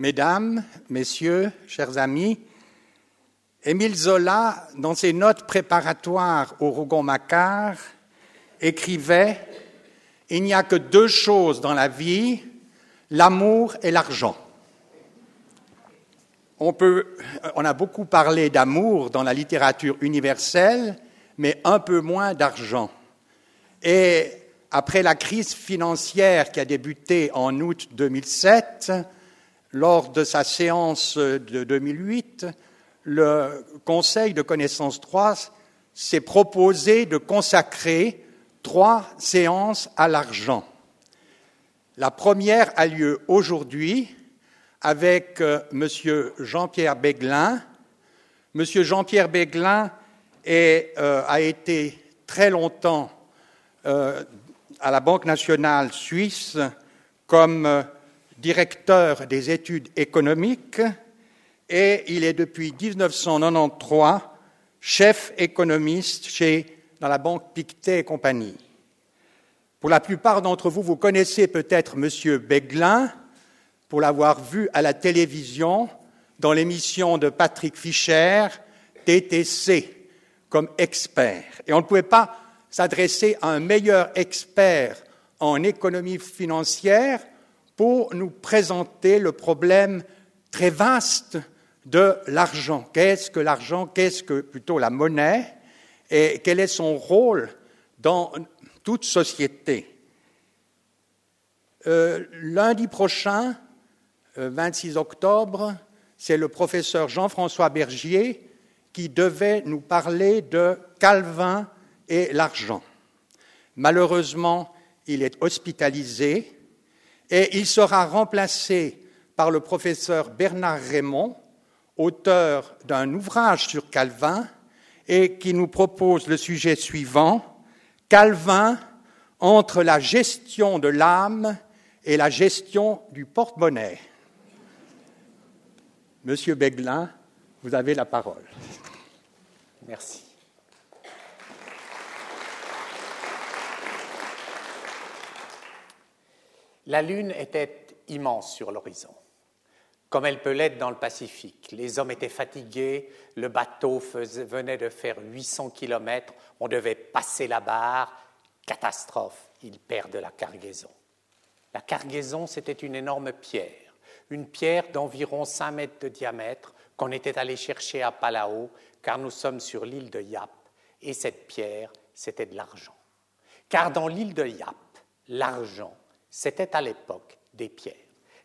Mesdames, Messieurs, chers amis, Émile Zola, dans ses notes préparatoires au Rougon-Macquart, écrivait Il n'y a que deux choses dans la vie, l'amour et l'argent. On, on a beaucoup parlé d'amour dans la littérature universelle, mais un peu moins d'argent. Et après la crise financière qui a débuté en août 2007, lors de sa séance de 2008, le Conseil de connaissance 3 s'est proposé de consacrer trois séances à l'argent. La première a lieu aujourd'hui avec euh, M. Jean-Pierre Béglin. M. Jean-Pierre Béglin euh, a été très longtemps euh, à la Banque nationale suisse comme directeur des études économiques et il est depuis 1993 chef économiste chez, dans la banque Pictet et compagnie. Pour la plupart d'entre vous, vous connaissez peut-être M. Beglin pour l'avoir vu à la télévision dans l'émission de Patrick Fischer, TTC, comme expert. Et on ne pouvait pas s'adresser à un meilleur expert en économie financière pour nous présenter le problème très vaste de l'argent. Qu'est-ce que l'argent? Qu'est-ce que plutôt la monnaie? Et quel est son rôle dans toute société? Euh, Lundi prochain, 26 euh, octobre, c'est le professeur Jean-François Bergier qui devait nous parler de Calvin et l'argent. Malheureusement, il est hospitalisé et il sera remplacé par le professeur Bernard Raymond, auteur d'un ouvrage sur Calvin et qui nous propose le sujet suivant, Calvin entre la gestion de l'âme et la gestion du porte-monnaie. Monsieur Beglin, vous avez la parole. Merci. La Lune était immense sur l'horizon comme elle peut l'être dans le Pacifique. Les hommes étaient fatigués, le bateau venait de faire 800 km, on devait passer la barre, catastrophe, ils perdent la cargaison. La cargaison, c'était une énorme pierre, une pierre d'environ 5 mètres de diamètre qu'on était allé chercher à Palau, car nous sommes sur l'île de Yap, et cette pierre, c'était de l'argent. Car dans l'île de Yap, l'argent, c'était à l'époque des pierres.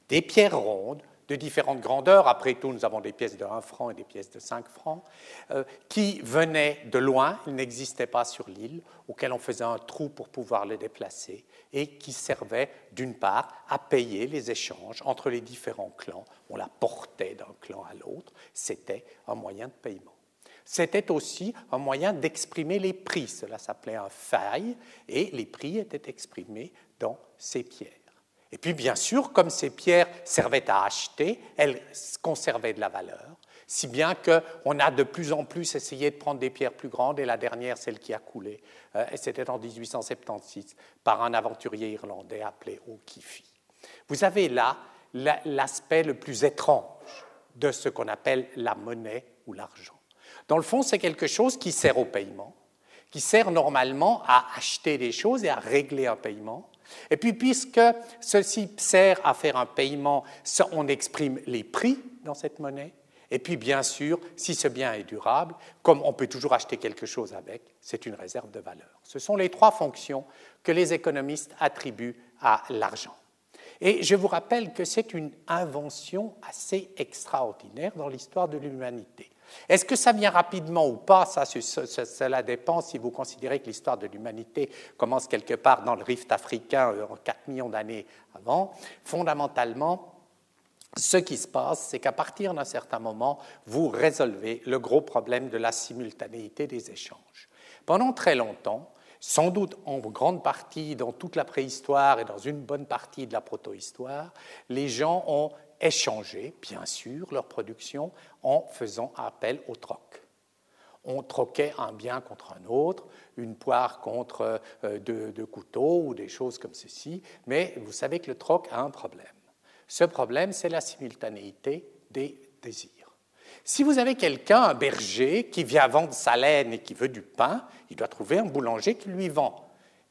Des pierres rondes, de différentes grandeurs. Après tout, nous avons des pièces de 1 franc et des pièces de 5 francs, euh, qui venaient de loin, ils n'existaient pas sur l'île, auxquelles on faisait un trou pour pouvoir les déplacer, et qui servaient d'une part à payer les échanges entre les différents clans. On la portait d'un clan à l'autre, c'était un moyen de paiement. C'était aussi un moyen d'exprimer les prix, cela s'appelait un faille, et les prix étaient exprimés dans ces pierres. Et puis, bien sûr, comme ces pierres servaient à acheter, elles conservaient de la valeur, si bien qu'on a de plus en plus essayé de prendre des pierres plus grandes, et la dernière, celle qui a coulé, euh, c'était en 1876 par un aventurier irlandais appelé O'Keefe. Vous avez là l'aspect le plus étrange de ce qu'on appelle la monnaie ou l'argent. Dans le fond, c'est quelque chose qui sert au paiement, qui sert normalement à acheter des choses et à régler un paiement, et puis, puisque ceci sert à faire un paiement, on exprime les prix dans cette monnaie. Et puis, bien sûr, si ce bien est durable, comme on peut toujours acheter quelque chose avec, c'est une réserve de valeur. Ce sont les trois fonctions que les économistes attribuent à l'argent. Et je vous rappelle que c'est une invention assez extraordinaire dans l'histoire de l'humanité. Est-ce que ça vient rapidement ou pas? Ça, Cela dépend si vous considérez que l'histoire de l'humanité commence quelque part dans le rift africain euh, en 4 millions d'années avant. Fondamentalement, ce qui se passe, c'est qu'à partir d'un certain moment, vous résolvez le gros problème de la simultanéité des échanges. Pendant très longtemps, sans doute en grande partie dans toute la préhistoire et dans une bonne partie de la protohistoire, les gens ont échangé, bien sûr, leur production en faisant appel au troc. On troquait un bien contre un autre, une poire contre euh, deux, couteaux ou des choses comme ceci, mais vous savez que le troc a un problème. Ce problème, c'est la simultanéité des désirs. Si vous avez quelqu'un, un berger, qui vient vendre sa laine et qui veut du pain, il doit trouver un boulanger qui lui vend.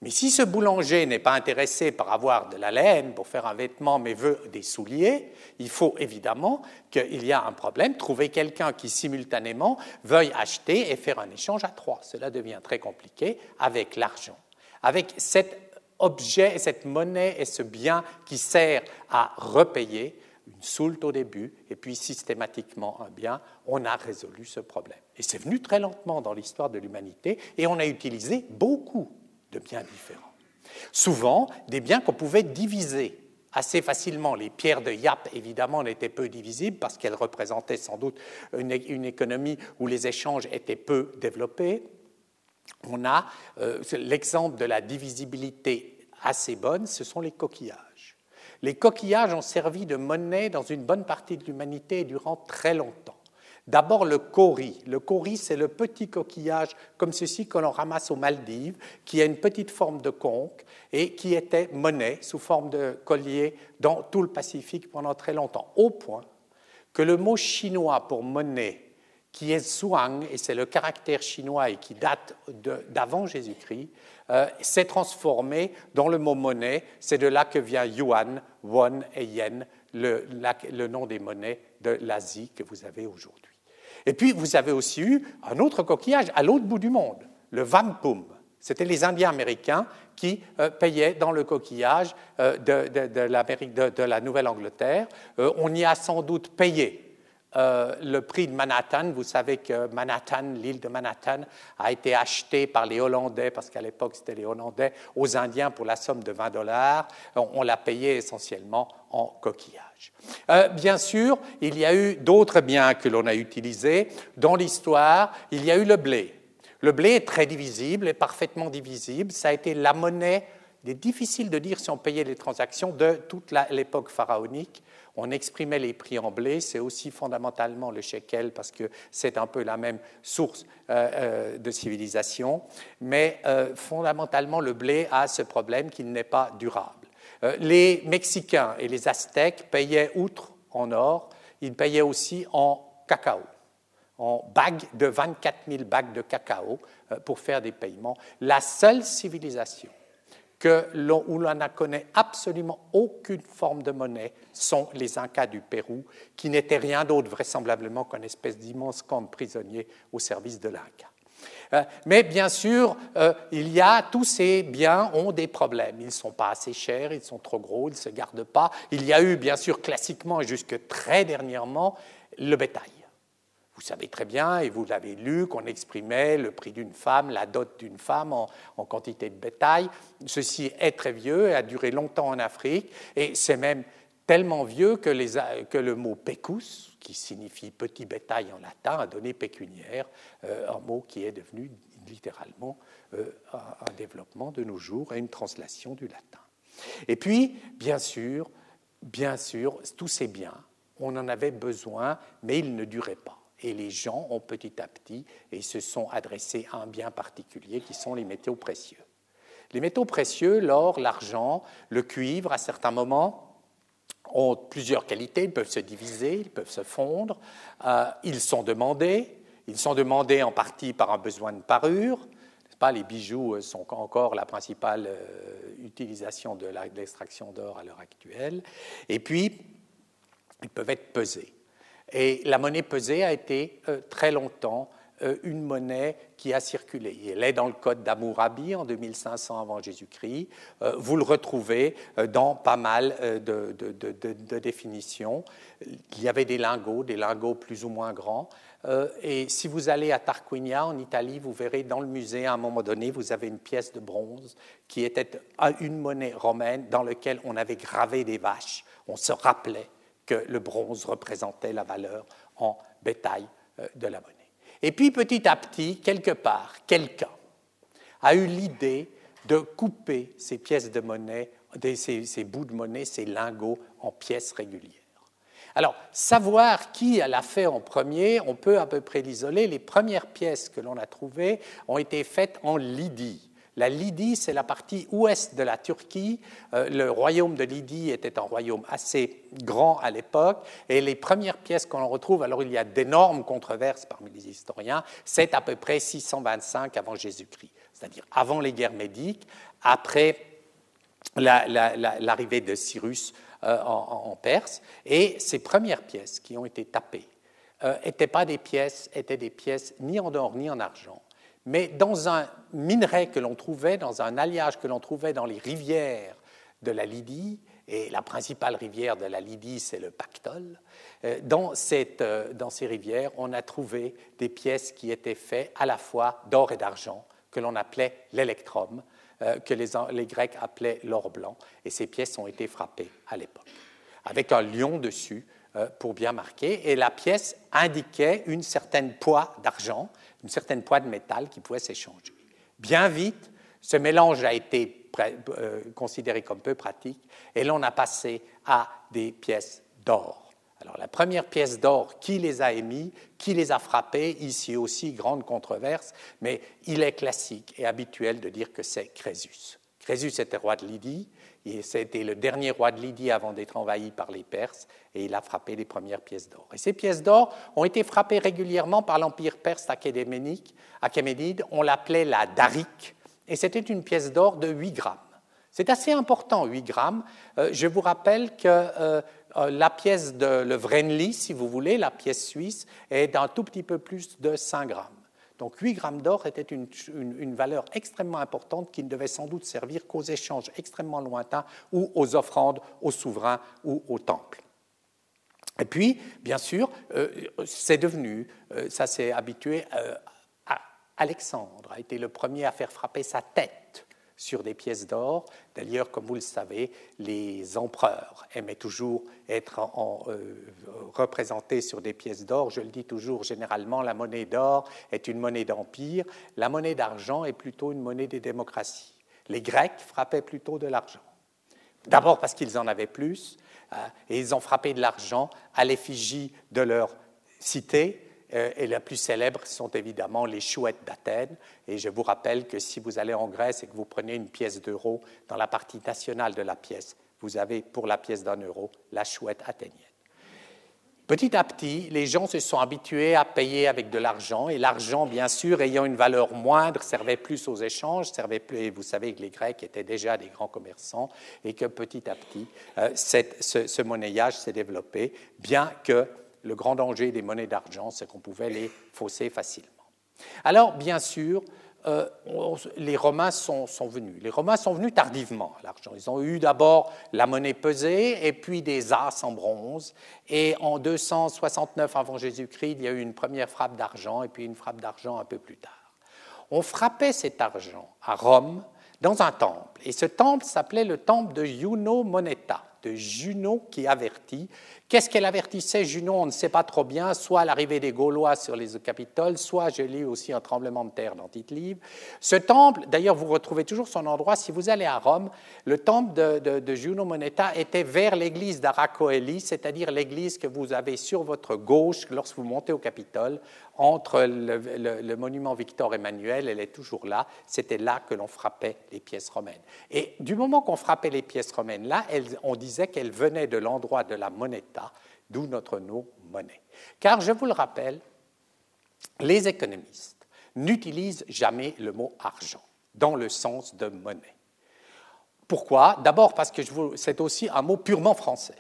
Mais si ce boulanger n'est pas intéressé par avoir de la laine pour faire un vêtement, mais veut des souliers, il faut évidemment qu'il y a un problème, trouver quelqu'un qui simultanément veuille acheter et faire un échange à trois. Cela devient très compliqué avec l'argent. Avec cet objet, cette monnaie et ce bien qui sert à repayer, une soulte au début et puis systématiquement un bien, on a résolu ce problème. Et c'est venu très lentement dans l'histoire de l'humanité et on a utilisé beaucoup de biens différents. Souvent, des biens qu'on pouvait diviser assez facilement. Les pierres de Yap, évidemment, n'étaient peu divisibles parce qu'elles représentaient sans doute une, économie où les échanges étaient peu développés. On a euh, l'exemple de la divisibilité assez bonne, ce sont les coquillages. Les coquillages ont servi de monnaie dans une bonne partie de l'humanité durant très longtemps. D'abord le cori. Le cori, c'est le petit coquillage comme ceci que l'on ramasse aux Maldives, qui a une petite forme de conque et qui était monnaie sous forme de collier dans tout le Pacifique pendant très longtemps, au point que le mot chinois pour monnaie, qui est suang, et c'est le caractère chinois et qui date d'avant Jésus-Christ, euh, s'est transformé dans le mot monnaie. C'est de là que vient yuan, won et yen, le nom des monnaies de l'Asie que vous avez aujourd'hui. Et puis, vous avez aussi eu un autre coquillage à l'autre bout du monde, le vampum. C'était les Indiens américains qui euh, payaient dans le coquillage euh, de, la Nouvelle-Angleterre. Euh, on y a sans doute payé le prix de Manhattan. Vous savez que Manhattan, l'île de Manhattan, a été achetée par les Hollandais, parce qu'à l'époque c'était les Hollandais, aux Indiens pour la somme de 20 dollars. On l'a payé essentiellement en coquillage. Euh, bien sûr, il y a eu d'autres biens que l'on a utilisés. Dans l'histoire, il y a eu le blé. Le blé est très divisible, est parfaitement divisible. Ça a été la monnaie. Il est difficile de dire si on payait les transactions de toute l'époque pharaonique. On exprimait les prix en blé, c'est aussi fondamentalement le shekel parce que c'est un peu la même source euh, euh, de civilisation. Mais fondamentalement, le blé a ce problème qu'il n'est pas durable. Euh, les Mexicains et les Aztèques payaient, outre en or, ils payaient aussi en cacao, en bagues de 24 000 bagues de cacao euh, pour faire des paiements. La seule civilisation que où l'on ne connaît absolument aucune forme de monnaie sont les Incas du Pérou, qui n'étaient rien d'autre vraisemblablement qu'une espèce d'immense camp de prisonniers au service de l'Inca. Euh, mais bien sûr, euh, il y a tous ces biens ont des problèmes. Ils ne sont pas assez chers, ils sont trop gros, ils ne se gardent pas. Il y a eu, bien sûr, classiquement et jusque très dernièrement, le bétail. Vous savez très bien, et vous l'avez lu, qu'on exprimait le prix d'une femme, la dot d'une femme en, quantité de bétail. Ceci est très vieux et a duré longtemps en Afrique, et c'est même tellement vieux que, le mot pecus, qui signifie petit bétail en latin, a donné pécuniaire, euh, un mot qui est devenu littéralement euh, un développement de nos jours et une translation du latin. Et puis, bien sûr, bien sûr, tous ces biens, on en avait besoin, mais ils ne duraient pas. Et les gens ont petit à petit et se sont adressés à un bien particulier qui sont les métaux précieux. Les métaux précieux, l'or, l'argent, le cuivre, à certains moments, ont plusieurs qualités, ils peuvent se diviser, ils peuvent se fondre, euh, ils sont demandés, ils sont demandés en partie par un besoin de parure, pas, les bijoux euh, sont encore la principale euh, utilisation de l'extraction d'or à l'heure actuelle, et puis ils peuvent être pesés. Et la monnaie pesée a été très longtemps euh, une monnaie qui a circulé. Elle est dans le code d'Amourabi en 2500 avant Jésus-Christ. Euh, vous le retrouvez euh, dans pas mal de, définitions. Il y avait des lingots, des lingots plus ou moins grands. Et si vous allez à Tarquinia, en Italie, vous verrez dans le musée, à un moment donné, vous avez une pièce de bronze qui était une monnaie romaine dans laquelle on avait gravé des vaches. On se rappelait que le bronze représentait la valeur en bétail de la monnaie. Et puis petit à petit, quelque part, quelqu'un a eu l'idée de couper ces pièces de monnaie, ces, bouts de monnaie, ces lingots en pièces régulières. Alors, savoir qui l'a fait en premier, on peut à peu près l'isoler. Les premières pièces que l'on a trouvées ont été faites en Lydie. La Lydie, c'est la partie ouest de la Turquie. Euh, le royaume de Lydie était un royaume assez grand à l'époque. Et les premières pièces qu'on retrouve, alors il y a d'énormes controverses parmi les historiens, c'est à peu près 625 avant Jésus-Christ, c'est-à-dire avant les guerres médiques, après l'arrivée de Cyrus euh, en, Perse. Et ces premières pièces qui ont été tapées n'étaient euh, pas des pièces, étaient des pièces ni en or ni en argent, mais dans un minerai que l'on trouvait, dans un alliage que l'on trouvait dans les rivières de la Lydie, et la principale rivière de la Lydie, c'est le Pactole. Euh, euh, dans, ces rivières, on a trouvé des pièces qui étaient faites à la fois d'or et d'argent, que l'on appelait l'électrum, euh, que les, les, Grecs appelaient l'or blanc. Et ces pièces ont été frappées à l'époque, avec un lion dessus pour bien marquer. Et la pièce indiquait une certaine poids d'argent une certaine poids de métal qui pouvait s'échanger. Bien vite, ce mélange a été euh, considéré comme peu pratique et l'on a passé à des pièces d'or. Alors la première pièce d'or, qui les a émis, qui les a frappés, ici aussi grande controverse, mais il est classique et habituel de dire que c'est Crésus. Crésus était roi de Lydie, c'était le dernier roi de Lydie avant d'être envahi par les Perses, et il a frappé les premières pièces d'or. Et ces pièces d'or ont été frappées régulièrement par l'empire perse achéménide. On l'appelait la darique, et c'était une pièce d'or de 8 grammes. C'est assez important, 8 grammes. Euh, je vous rappelle que euh, euh, la pièce de le Vrenli, si vous voulez, la pièce suisse, est d'un tout petit peu plus de 5 grammes. Donc 8 grammes d'or était une, valeur extrêmement importante qui ne devait sans doute servir qu'aux échanges extrêmement lointains ou aux offrandes aux souverains ou aux temples. Et puis, bien sûr, euh, c'est devenu, euh, ça s'est habitué, euh, Alexandre a été le premier à faire frapper sa tête sur des pièces d'or. D'ailleurs, comme vous le savez, les empereurs aimaient toujours être euh, représentés sur des pièces d'or. Je le dis toujours, généralement, la monnaie d'or est une monnaie d'empire, la monnaie d'argent est plutôt une monnaie des démocraties. Les Grecs frappaient plutôt de l'argent. D'abord parce qu'ils en avaient plus, hein, et ils ont frappé de l'argent à l'effigie de leur cité, et les plus célèbres sont évidemment les chouettes d'Athènes. Et je vous rappelle que si vous allez en Grèce et que vous prenez une pièce d'euro, dans la partie nationale de la pièce, vous avez pour la pièce d'un euro la chouette athénienne. Petit à petit, les gens se sont habitués à payer avec de l'argent, et l'argent, bien sûr, ayant une valeur moindre, servait plus aux échanges, servait plus, et vous savez que les Grecs étaient déjà des grands commerçants, et que petit à petit, euh, ce, ce monnayage s'est développé, bien que le grand danger des monnaies d'argent, c'est qu'on pouvait les fausser facilement. Alors, bien sûr, euh, les Romains sont, venus. Les Romains sont venus tardivement à l'argent. Ils ont eu d'abord la monnaie pesée et puis des as en bronze. Et en 269 avant Jésus-Christ, il y a eu une première frappe d'argent et puis une frappe d'argent un peu plus tard. On frappait cet argent à Rome dans un temple. Et ce temple s'appelait le temple de Juno Moneta, de Juno qui avertit, Qu'est-ce qu'elle avertissait Junon On ne sait pas trop bien, soit l'arrivée des Gaulois sur les Capitoles, soit, je lis aussi, un tremblement de terre dans tite Ce temple, d'ailleurs, vous retrouvez toujours son endroit, si vous allez à Rome, le temple de, Juno Moneta était vers l'église d'Aracoeli, c'est-à-dire l'église que vous avez sur votre gauche lorsque vous montez au Capitole, entre le, monument Victor Emmanuel, elle est toujours là, c'était là que l'on frappait les pièces romaines. Et du moment qu'on frappait les pièces romaines là, on disait qu'elles venaient de l'endroit de la moneta, d'où notre nom monnaie. Car je vous le rappelle, les économistes n'utilisent jamais le mot argent dans le sens de monnaie. Pourquoi? D'abord parce que c'est aussi un mot purement français.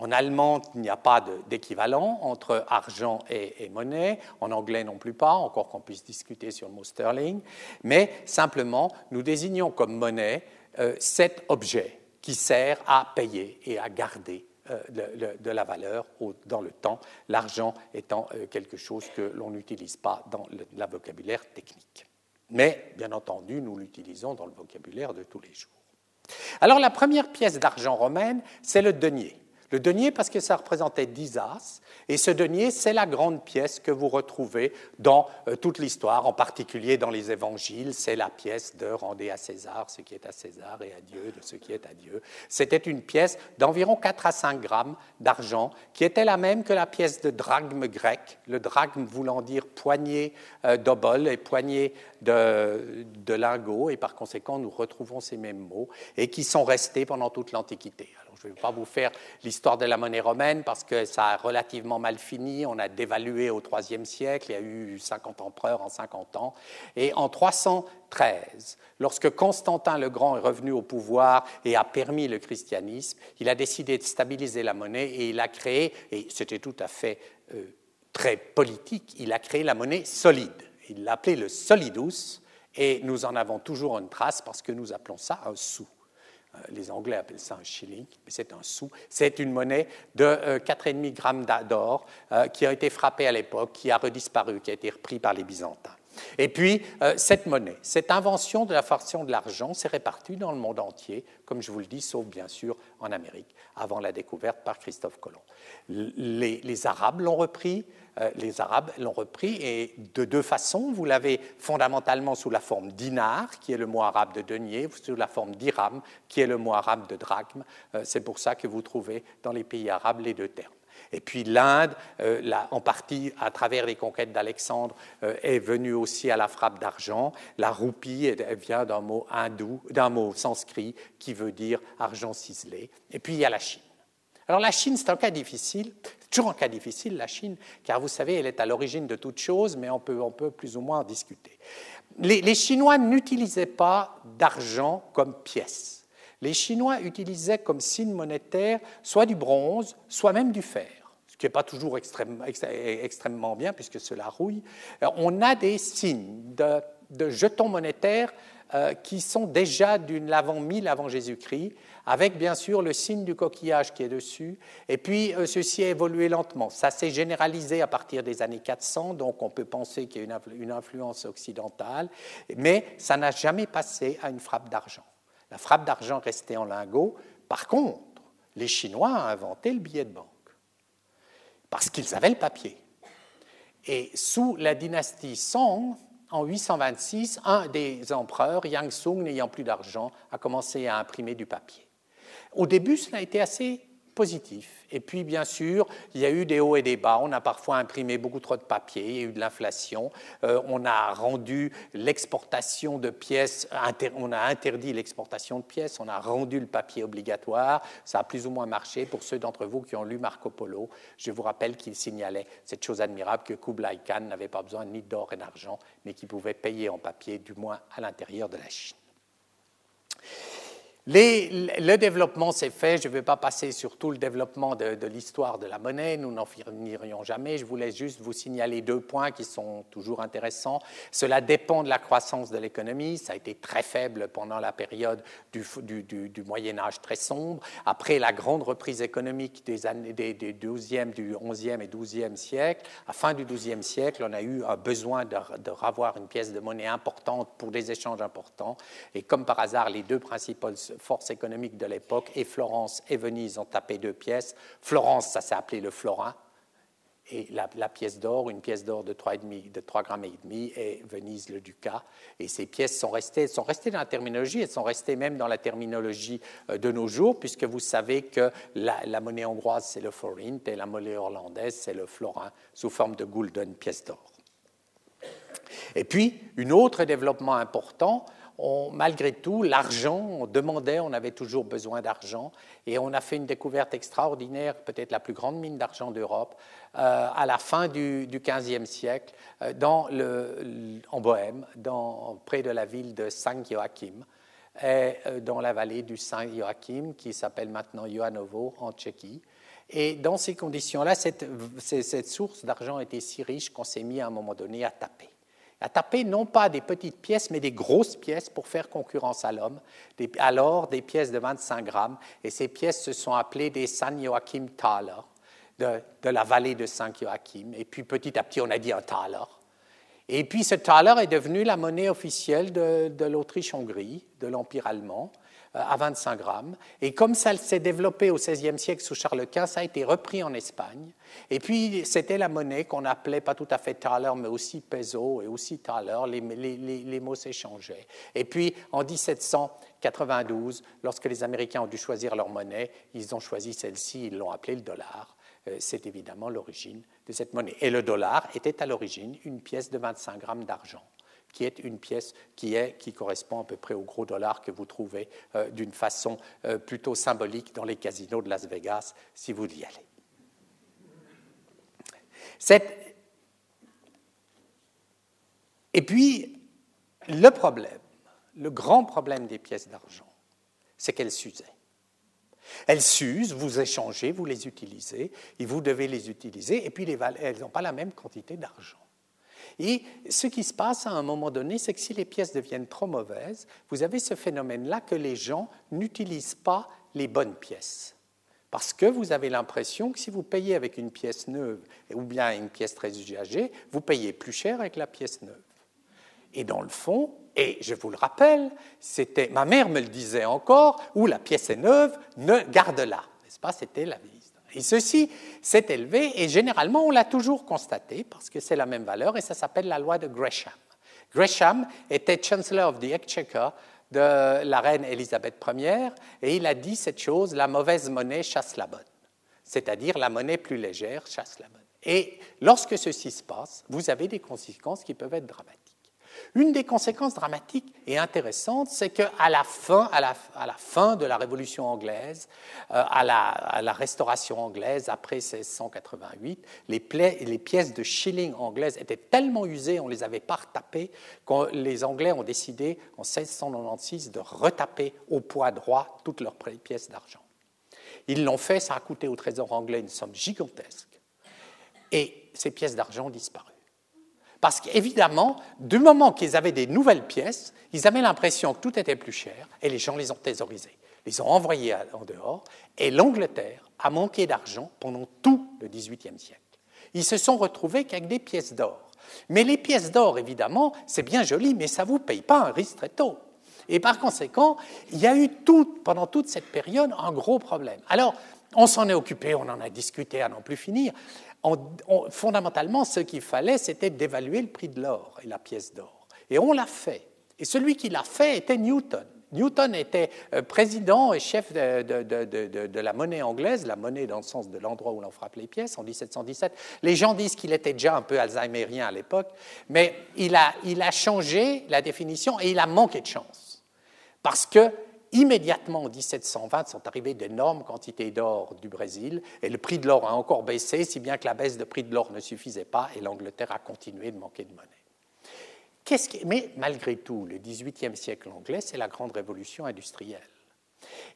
En allemand, il n'y a pas d'équivalent entre argent et, monnaie. En anglais non plus pas, encore qu'on puisse discuter sur le mot sterling. Mais simplement, nous désignons comme monnaie euh, cet objet qui sert à payer et à garder euh, de, la valeur dans le temps, l'argent étant euh, quelque chose que l'on n'utilise pas dans le vocabulaire technique. Mais, bien entendu, nous l'utilisons dans le vocabulaire de tous les jours. Alors, la première pièce d'argent romaine, c'est le denier. Le denier parce que ça représentait 10 as, et ce denier, c'est la grande pièce que vous retrouvez dans euh, toute l'histoire, en particulier dans les évangiles, c'est la pièce de rendez à César ce qui est à César et à Dieu de ce qui est à Dieu. C'était une pièce d'environ 4 à 5 grammes d'argent, qui était la même que la pièce de drachme grec, le drachme voulant dire poignée euh, d'obol et poignée de, de lingots, et par conséquent, nous retrouvons ces mêmes mots, et qui sont restés pendant toute l'Antiquité. Je ne vais pas vous faire l'histoire de la monnaie romaine parce que ça a relativement mal fini. On a dévalué au IIIe siècle. Il y a eu 50 empereurs en 50 ans. Et en 313, lorsque Constantin le Grand est revenu au pouvoir et a permis le christianisme, il a décidé de stabiliser la monnaie et il a créé, et c'était tout à fait euh, très politique, il a créé la monnaie solide. Il l'a appelée le solidus et nous en avons toujours une trace parce que nous appelons ça un sou. Euh, les Anglais appellent ça un shilling, mais c'est un sou. C'est une monnaie de 4,5 euh, grammes d'or euh, qui a été frappée à l'époque, qui a redisparu, qui a été repris par les Byzantins. Et puis, cette monnaie, cette invention de la fraction de l'argent s'est répartie dans le monde entier, comme je vous le dis, sauf bien sûr en Amérique, avant la découverte par Christophe Colomb. les Arabes l'ont repris, les Arabes l'ont repris et de deux façons. Vous l'avez fondamentalement sous la forme dinar, qui est le mot arabe de denier, sous la forme dirham, qui est le mot arabe de drachme. Euh, c'est pour ça que vous trouvez dans les pays arabes les deux termes. Et puis l'Inde, euh, en partie à travers les conquêtes d'Alexandre, est venue aussi à la frappe d'argent. La roupie vient d'un mot hindou, d'un mot sanskrit qui veut dire argent ciselé. Et puis il y a la Chine. Alors la Chine, c'est un cas difficile toujours un cas difficile, la Chine, car vous savez, elle est à l'origine de toute chose, mais on peut, plus ou moins en discuter. Les, Chinois n'utilisaient pas d'argent comme pièce. Les Chinois utilisaient comme signe monétaire soit du bronze, soit même du fer ce qui n'est pas toujours extrêmement bien puisque cela rouille. On a des signes de jetons monétaires euh, qui sont déjà d'une l'avant 1000 avant Jésus-Christ, avec bien sûr le signe du coquillage qui est dessus. Et puis euh, ceci a évolué lentement. Ça s'est généralisé à partir des années 400, donc on peut penser qu'il y a une influence occidentale, mais ça n'a jamais passé à une frappe d'argent. La frappe d'argent restait en lingot. Par contre, les Chinois ont inventé le billet de banque parce qu'ils avaient le papier. Et sous la dynastie Song, en 826, un des empereurs, Yang Sung, n'ayant plus d'argent, a commencé à imprimer du papier. Au début, cela a été assez Et puis, bien sûr, il y a eu des hauts et des bas. On a parfois imprimé beaucoup trop de papier, il y a eu de l'inflation. Euh, on a rendu l'exportation de pièces, on a interdit l'exportation de pièces, on a rendu le papier obligatoire. Ça a plus ou moins marché pour ceux d'entre vous qui ont lu Marco Polo. Je vous rappelle qu'il signalait cette chose admirable que Kublai Khan n'avait pas besoin ni d'or et d'argent, mais qu'il pouvait payer en papier, du moins à l'intérieur de la Chine le développement s'est fait, je ne vais pas passer sur tout le développement de, l'histoire de la monnaie, nous n'en finirions jamais, je voulais juste vous signaler deux points qui sont toujours intéressants. Cela dépend de la croissance de l'économie, ça a été très faible pendant la période du, Moyen Âge très sombre. Après la grande reprise économique des années des, 12e, du 11e et 12e siècle, à fin du 12e siècle, on a eu un besoin de, de revoir une pièce de monnaie importante pour des échanges importants. Et comme par hasard, les deux principales forces économiques de l'époque, et Florence et Venise ont tapé deux pièces. Florence, ça s'est appelé le florin, et la, pièce d'or, une pièce d'or de 3,5 de 3 grammes et demi, et Venise le ducat. Et ces pièces sont restées, sont restées dans la terminologie, elles sont restées même dans la terminologie euh, de nos jours, puisque vous savez que la, monnaie hongroise c'est le forint et la monnaie hollandaise c'est le florin sous forme de gulden, pièce d'or. Et puis, un autre développement important, malgré tout, l'argent, on demandait, on avait toujours besoin d'argent, et on a fait une découverte extraordinaire, peut-être la plus grande mine d'argent d'Europe, euh, à la fin du, XVe siècle, euh, dans le, en Bohême, près de la ville de Saint Joachim, euh, dans la vallée du Saint Joachim, qui s'appelle maintenant Johanovo, en Tchéquie. Et dans ces conditions-là, cette, cette source d'argent était si riche qu'on s'est mis à un moment donné à taper à taper non pas des petites pièces, mais des grosses pièces pour faire concurrence à l'homme, alors des pièces de 25 grammes, et ces pièces se sont appelées des San Joachim Thaler, de, la vallée de San Joachim, et puis petit à petit on a dit un Thaler. Et puis ce Thaler est devenu la monnaie officielle de, l'Autriche-Hongrie, de l'Empire allemand, à 25 grammes. Et comme ça s'est développé au XVIe siècle sous Charles Quint, ça a été repris en Espagne. Et puis, c'était la monnaie qu'on appelait pas tout à fait thaler, mais aussi peso et aussi thaler. Les, les, les mots s'échangeaient. Et puis, en 1792, lorsque les Américains ont dû choisir leur monnaie, ils ont choisi celle-ci, ils l'ont appelée le dollar. Euh, c'est évidemment l'origine de cette monnaie. Et le dollar était à l'origine une pièce de 25 grammes d'argent qui est une pièce qui, est, qui correspond à peu près au gros dollar que vous trouvez euh, d'une façon euh, plutôt symbolique dans les casinos de Las Vegas, si vous y allez. Et puis, le problème, le grand problème des pièces d'argent, c'est qu'elles s'usaient. Elles s'usent, vous échangez, vous les utilisez, et vous devez les utiliser, et puis elles n'ont pas la même quantité d'argent. Et ce qui se passe à un moment donné, c'est que si les pièces deviennent trop mauvaises, vous avez ce phénomène-là que les gens n'utilisent pas les bonnes pièces. Parce que vous avez l'impression que si vous payez avec une pièce neuve ou bien une pièce très usagée, vous payez plus cher avec la pièce neuve. Et dans le fond, et je vous le rappelle, c'était ma mère me le disait encore, où la pièce est neuve, ne garde-la. N'est-ce pas? C'était la vie. Et ceci s'est élevé et généralement on l'a toujours constaté parce que c'est la même valeur et ça s'appelle la loi de Gresham. Gresham était Chancellor of the Exchequer de la reine Élisabeth Ier et il a dit cette chose la mauvaise monnaie chasse la bonne, c'est-à-dire la monnaie plus légère chasse la bonne. Et lorsque ceci se passe, vous avez des conséquences qui peuvent être dramatiques. Une des conséquences dramatiques et intéressantes, c'est qu'à la, fin, à la, fin de la Révolution anglaise, euh, à, la, Restauration anglaise, après 1688, les, les, pièces de shilling anglaises étaient tellement usées, on les avait pas retapées, que les Anglais ont décidé en 1696 de retaper au poids droit toutes leurs pièces d'argent. Ils l'ont fait, ça a coûté au Trésor anglais une somme gigantesque. Et ces pièces d'argent ont disparu. Parce qu'évidemment, du moment qu'ils avaient des nouvelles pièces, ils avaient l'impression que tout était plus cher et les gens les ont thésaurisées. Les ont envoyées en dehors et l'Angleterre a manqué d'argent pendant tout le XVIIIe siècle. Ils se sont retrouvés qu'avec des pièces d'or. Mais les pièces d'or, évidemment, c'est bien joli, mais ça ne vous paye pas un ristretto. Et par conséquent, il y a eu tout, pendant toute cette période un gros problème. Alors, on s'en est occupé, on en a discuté à n'en plus finir fondamentalement, ce qu'il fallait, c'était d'évaluer le prix de l'or et la pièce d'or. Et on l'a fait. Et celui qui l'a fait était Newton. Newton était euh, président et chef de, la monnaie anglaise, la monnaie dans le sens de l'endroit où l'on frappe les pièces, en 1717. Les gens disent qu'il était déjà un peu alzheimerien à l'époque, mais il a, il a changé la définition et il a manqué de chance. Parce que immédiatement en 1720 sont arrivées d'énormes quantités d'or du Brésil et le prix de l'or a encore baissé, si bien que la baisse de prix de l'or ne suffisait pas et l'Angleterre a continué de manquer de monnaie. Mais malgré tout, le XVIIIe siècle anglais, c'est la grande révolution industrielle.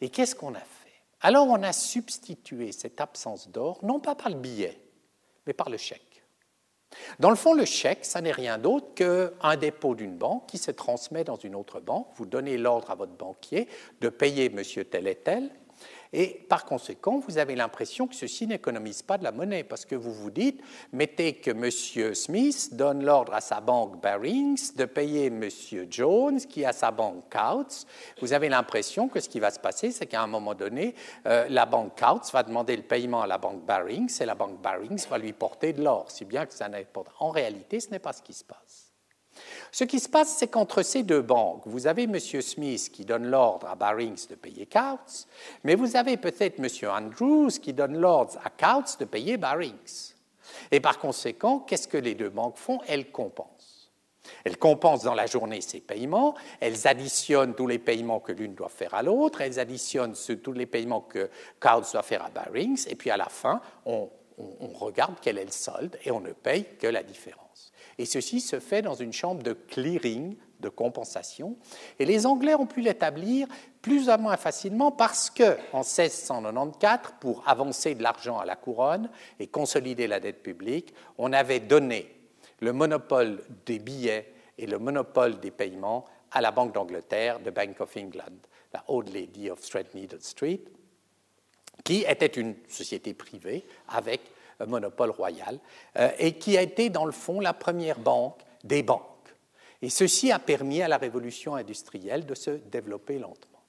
Et qu'est-ce qu'on a fait? Alors on a substitué cette absence d'or, non pas par le billet, mais par le chèque. Dans le fond, le chèque, ça n'est rien d'autre qu'un dépôt d'une banque qui se transmet dans une autre banque. Vous donnez l'ordre à votre banquier de payer monsieur tel et tel, et par conséquent, vous avez l'impression que ceci n'économise pas de la monnaie, parce que vous vous dites, mettez que M. Smith donne l'ordre à sa banque Barings de payer M. Jones, qui a sa banque Coutts. Vous avez l'impression que ce qui va se passer, c'est qu'à un moment donné, euh, la banque Coutts va demander le paiement à la banque Barings, et la banque Barings va lui porter de l'or, si bien que ça n'est pas. En réalité, ce n'est pas ce qui se passe. Ce qui se passe, c'est qu'entre ces deux banques, vous avez M. Smith qui donne l'ordre à Barings de payer Coutts, mais vous avez peut-être M. Andrews qui donne l'ordre à Coutts de payer Barings. Et par conséquent, qu'est-ce que les deux banques font? Elles compensent. Elles compensent dans la journée ces paiements, elles additionnent tous les paiements que l'une doit faire à l'autre, elles additionnent tous les paiements que Coutts doit faire à Barings, et puis à la fin, on, on regarde quel est le solde et on ne paye que la différence. Et ceci se fait dans une chambre de clearing, de compensation. Et les Anglais ont pu l'établir plus ou moins facilement parce que, en 1694, pour avancer de l'argent à la couronne et consolider la dette publique, on avait donné le monopole des billets et le monopole des paiements à la Banque d'Angleterre, de Bank of England, la Old Lady of Threadneedle Street, qui était une société privée avec monopole royal, euh, et qui a été dans le fond la première banque des banques. Et ceci a permis à la révolution industrielle de se développer lentement.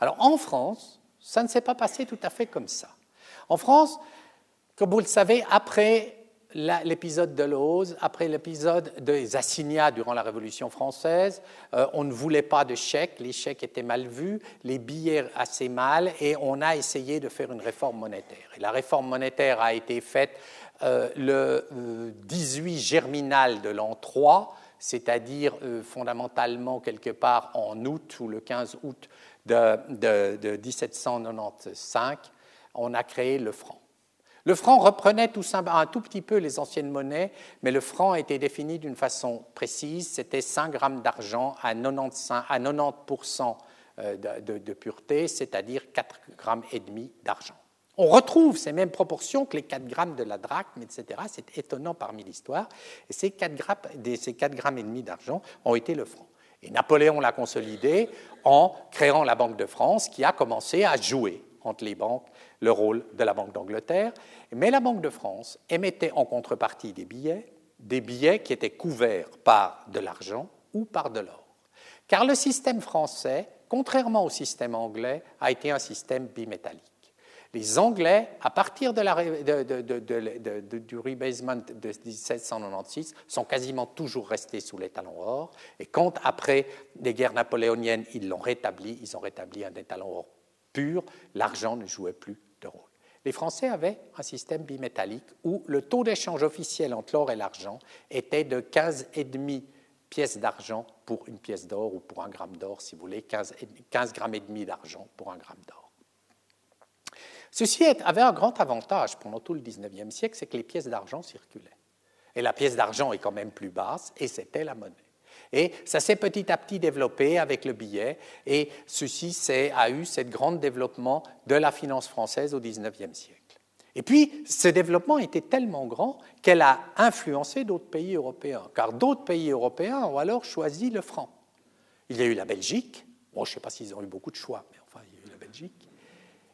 Alors en France, ça ne s'est pas passé tout à fait comme ça. En France, comme vous le savez, après l'épisode de l'Ose, après l'épisode des assignats durant la Révolution française, euh, on ne voulait pas de chèques, les chèques étaient mal vus, les billets assez mal, et on a essayé de faire une réforme monétaire. Et la réforme monétaire a été faite euh, le 18 euh, germinal de l'an 3, c'est-à-dire fondamentalement quelque part en août ou le 15 août de, de 1795, on a créé le franc. Le franc reprenait tout un tout petit peu les anciennes monnaies, mais le franc a été défini d'une façon précise. C'était 5 grammes d'argent à 90, à 90 euh, de, de, pureté, c'est-à-dire 4 grammes et demi d'argent. On retrouve ces mêmes proportions que les 4 grammes de la drachme, etc. C'est étonnant parmi l'histoire. Ces 4 grammes, ces 4 grammes et demi d'argent ont été le franc. Et Napoléon l'a consolidé en créant la Banque de France, qui a commencé à jouer entre les banques le rôle de la Banque d'Angleterre. Mais la Banque de France émettait en contrepartie des billets, des billets qui étaient couverts par de l'argent ou par de l'or. Car le système français, contrairement au système anglais, a été un système bimétallique. Les Anglais, à partir de la, du rebasement de 1796, sont quasiment toujours restés sous les talons or. Et quand, après les guerres napoléoniennes, ils l'ont rétabli, ils ont rétabli un étalon or pur, l'argent ne jouait plus de rôle. Les Français avaient un système bimétallique où le taux d'échange officiel entre l'or et l'argent était de 15,5 pièces d'argent pour une pièce d'or ou pour un gramme d'or, si vous voulez, 15, 15 grammes et demi d'argent pour un gramme d'or. Ceci avait un grand avantage pendant tout le XIXe siècle, c'est que les pièces d'argent circulaient. Et la pièce d'argent est quand même plus basse, et c'était la monnaie. Et ça s'est petit à petit développé avec le billet, et ceci a eu ce grand développement de la finance française au XIXe siècle. Et puis, ce développement était tellement grand qu'elle a influencé d'autres pays européens, car d'autres pays européens ont alors choisi le franc. Il y a eu la Belgique, bon, je ne sais pas s'ils ont eu beaucoup de choix, mais enfin, il y a eu la Belgique.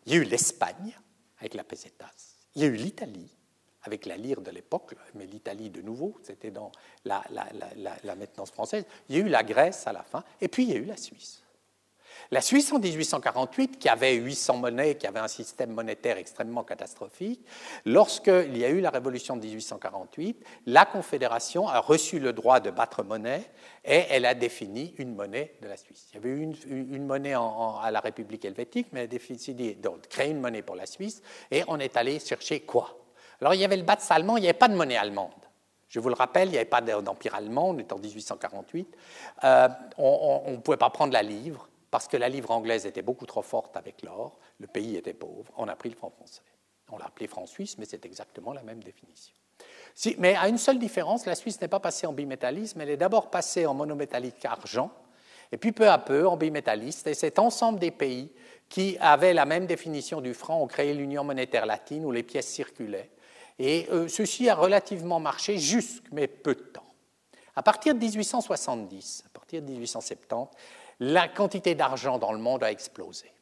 Il y a eu l'Espagne, avec la pesetas. Il y a eu l'Italie, avec la lyre de l'époque, mais l'Italie de nouveau, c'était dans la, la, maintenance française. Il y a eu la Grèce à la fin, et puis il y a eu la Suisse. La Suisse en 1848, qui avait 800 monnaies, qui avait un système monétaire extrêmement catastrophique, lorsqu'il y a eu la révolution de 1848, la Confédération a reçu le droit de battre monnaie et elle a défini une monnaie de la Suisse. Il y avait eu une, monnaie à la République helvétique, mais elle a décidé de créer une monnaie pour la Suisse et on est allé chercher quoi? Alors il y avait le BATS allemand, il n'y avait pas de monnaie allemande. Je vous le rappelle, il n'y avait pas d'empire allemand, on est en 1848. Euh, on ne pouvait pas prendre la livre, parce que la livre anglaise était beaucoup trop forte avec l'or, le pays était pauvre, on a pris le franc français. On l'a appelé franc suisse, mais c'est exactement la même définition. mais à une seule différence, la Suisse n'est pas passée en bimétallisme, elle est d'abord passée en monométallique argent, et puis peu à peu en bimétalliste, et cet ensemble des pays qui avaient la même définition du franc ont créé l'union monétaire latine où les pièces circulaient et euh, ceci a relativement marché jusque, mais peu de temps. À partir de 1870, à partir de 1870, la quantité d'argent dans le monde a explosé.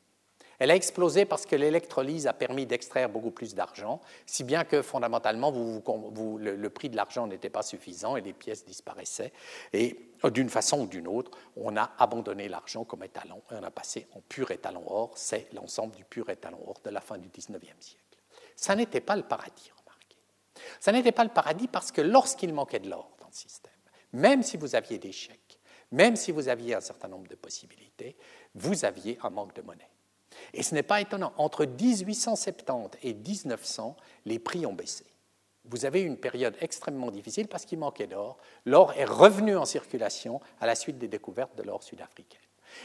Elle a explosé parce que l'électrolyse a permis d'extraire beaucoup plus d'argent, si bien que fondamentalement, le, prix de l'argent n'était pas suffisant et les pièces disparaissaient. Et euh, d'une façon ou d'une autre, on a abandonné l'argent comme étalon et on a passé en pur étalon or. C'est l'ensemble du pur étalon or de la fin du XIXe siècle. Ça n'était pas le paradis. Ça n'était pas le paradis parce que lorsqu'il manquait de l'or dans le système, même si vous aviez des chèques, même si vous aviez un certain nombre de possibilités, vous aviez un manque de monnaie. Et ce n'est pas étonnant. Entre 1870 et 1900, les prix ont baissé. Vous avez eu une période extrêmement difficile parce qu'il manquait d'or. L'or est revenu en circulation à la suite des découvertes de l'or sud-africain.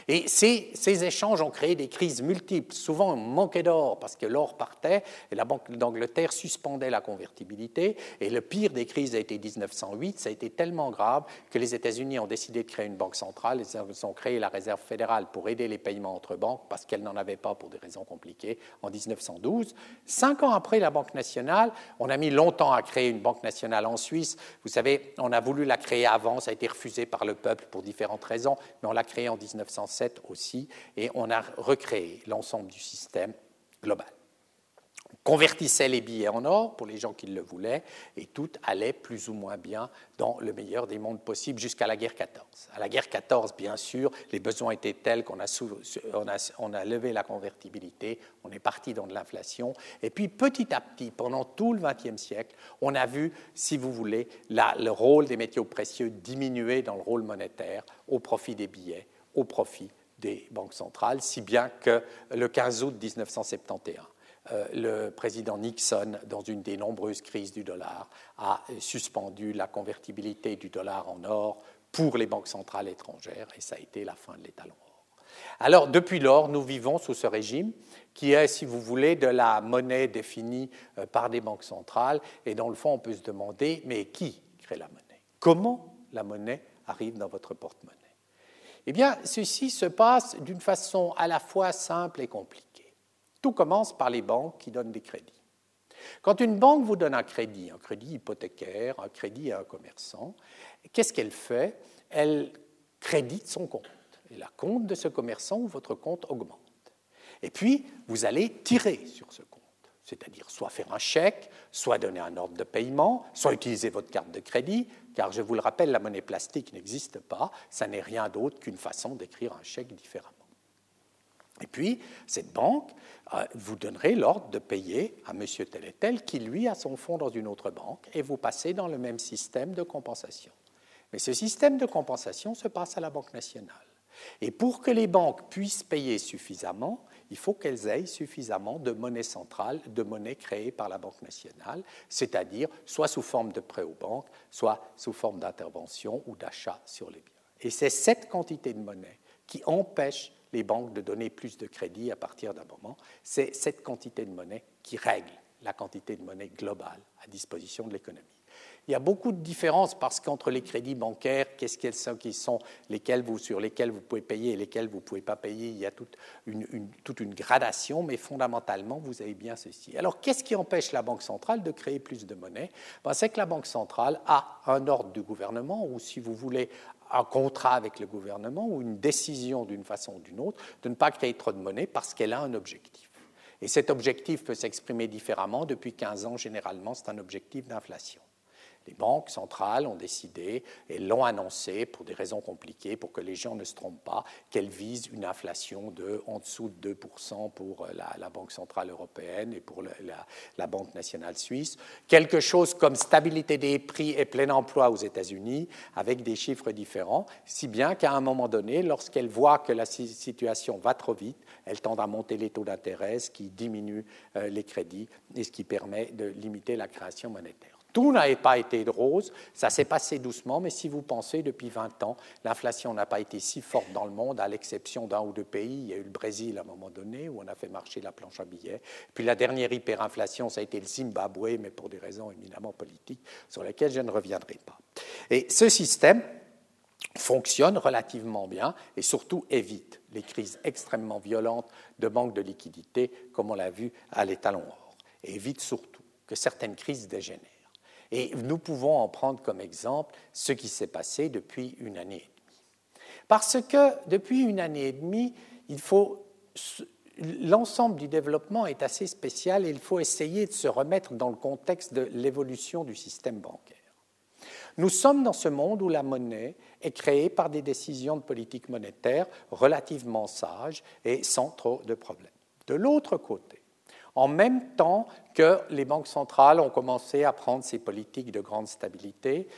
Et ces, échanges ont créé des crises multiples. Souvent, on manquait d'or parce que l'or partait et la Banque d'Angleterre suspendait la convertibilité. Et le pire des crises a été 1908. Ça a été tellement grave que les États-Unis ont décidé de créer une banque centrale. Ils ont créé la Réserve fédérale pour aider les paiements entre banques parce qu'elle n'en avait pas pour des raisons compliquées en 1912. Cinq ans après la Banque nationale, on a mis longtemps à créer une Banque nationale en Suisse. Vous savez, on a voulu la créer avant. Ça a été refusé par le peuple pour différentes raisons, mais on l'a créée en 1900 aussi, et on a recréé l'ensemble du système global. convertissait les billets en or pour les gens qui le voulaient, et tout allait plus ou moins bien dans le meilleur des mondes possibles jusqu'à la guerre 14. À la guerre 14, bien sûr, les besoins étaient tels qu'on a, on a, levé la convertibilité, on est parti dans de l'inflation, et puis petit à petit, pendant tout le XXe siècle, on a vu, si vous voulez, le rôle des métaux précieux diminuer dans le rôle monétaire au profit des billets, au profit des banques centrales, si bien que le 15 août 1971, euh, le président Nixon, dans une des nombreuses crises du dollar, a suspendu la convertibilité du dollar en or pour les banques centrales étrangères, et ça a été la fin de l'étalon or. Alors, depuis lors, nous vivons sous ce régime qui est, si vous voulez, de la monnaie définie euh, par des banques centrales, et dans le fond, on peut se demander, mais qui crée la monnaie? Comment la monnaie arrive dans votre porte-monnaie? Eh bien, ceci se passe d'une façon à la fois simple et compliquée. Tout commence par les banques qui donnent des crédits. Quand une banque vous donne un crédit, un crédit hypothécaire, un crédit à un commerçant, qu'est-ce qu'elle fait? Elle crédite son compte. Et la compte de ce commerçant ou votre compte augmente. Et puis, vous allez tirer sur ce compte. C'est-à-dire soit faire un chèque, soit donner un ordre de paiement, soit utiliser votre carte de crédit, car je vous le rappelle, la monnaie plastique n'existe pas, ça n'est rien d'autre qu'une façon d'écrire un chèque différemment. Et puis, cette banque, euh, vous donnerez l'ordre de payer à monsieur tel et tel qui, lui, a son fonds dans une autre banque et vous passez dans le même système de compensation. Mais ce système de compensation se passe à la Banque nationale. Et pour que les banques puissent payer suffisamment, il faut qu'elles aient suffisamment de monnaie centrale, de monnaie créée par la Banque nationale, c'est-à-dire soit sous forme de prêt aux banques, soit sous forme d'intervention ou d'achat sur les biens. Et c'est cette quantité de monnaie qui empêche les banques de donner plus de crédit à partir d'un moment. C'est cette quantité de monnaie qui règle la quantité de monnaie globale à disposition de l'économie. Il y a beaucoup de différences parce qu'entre les crédits bancaires, qu'est-ce qu'ils sont, lesquels vous, sur lesquels vous pouvez payer et lesquels vous ne pouvez pas payer, il y a toute une, toute une gradation, mais fondamentalement, vous avez bien ceci. Alors, qu'est-ce qui empêche la Banque centrale de créer plus de monnaie? Ben, C'est que la Banque centrale a un ordre du gouvernement, ou si vous voulez, un contrat avec le gouvernement ou une décision d'une façon ou d'une autre de ne pas créer trop de monnaie parce qu'elle a un objectif. Et cet objectif peut s'exprimer différemment. Depuis 15 ans, généralement, c'est un objectif d'inflation. Les banques centrales ont décidé et l'ont annoncé pour des raisons compliquées, pour que les gens ne se trompent pas, qu'elles visent une inflation de en dessous de 2% pour euh, la, Banque centrale européenne et pour la, Banque nationale suisse. Quelque chose comme stabilité des prix et plein emploi aux États-Unis, avec des chiffres différents, si bien qu'à un moment donné, lorsqu'elles voient que la situation va trop vite, elles tendent à monter les taux d'intérêt, ce qui diminue euh, les crédits et ce qui permet de limiter la création monétaire. Tout n'a pas été de rose, ça s'est passé doucement, mais si vous pensez, depuis 20 ans, l'inflation n'a pas été si forte dans le monde, à l'exception d'un ou deux pays. Il y a eu le Brésil à un moment donné, où on a fait marcher la planche à billets. Puis la dernière hyperinflation, ça a été le Zimbabwe, mais pour des raisons éminemment politiques, sur lesquelles je ne reviendrai pas. Et ce système fonctionne relativement bien et surtout évite les crises extrêmement violentes de manque de liquidité, comme on l'a vu à l'étalon or, et évite surtout que certaines crises dégénèrent. Et nous pouvons en prendre comme exemple ce qui s'est passé depuis une année et demie. Parce que depuis une année et demie, il faut l'ensemble du développement est assez spécial et il faut essayer de se remettre dans le contexte de l'évolution du système bancaire. Nous sommes dans ce monde où la monnaie est créée par des décisions de politique monétaire relativement sages et sans trop de problèmes. De l'autre côté, en même temps que les banques centrales ont commencé à prendre ces politiques de grande stabilité,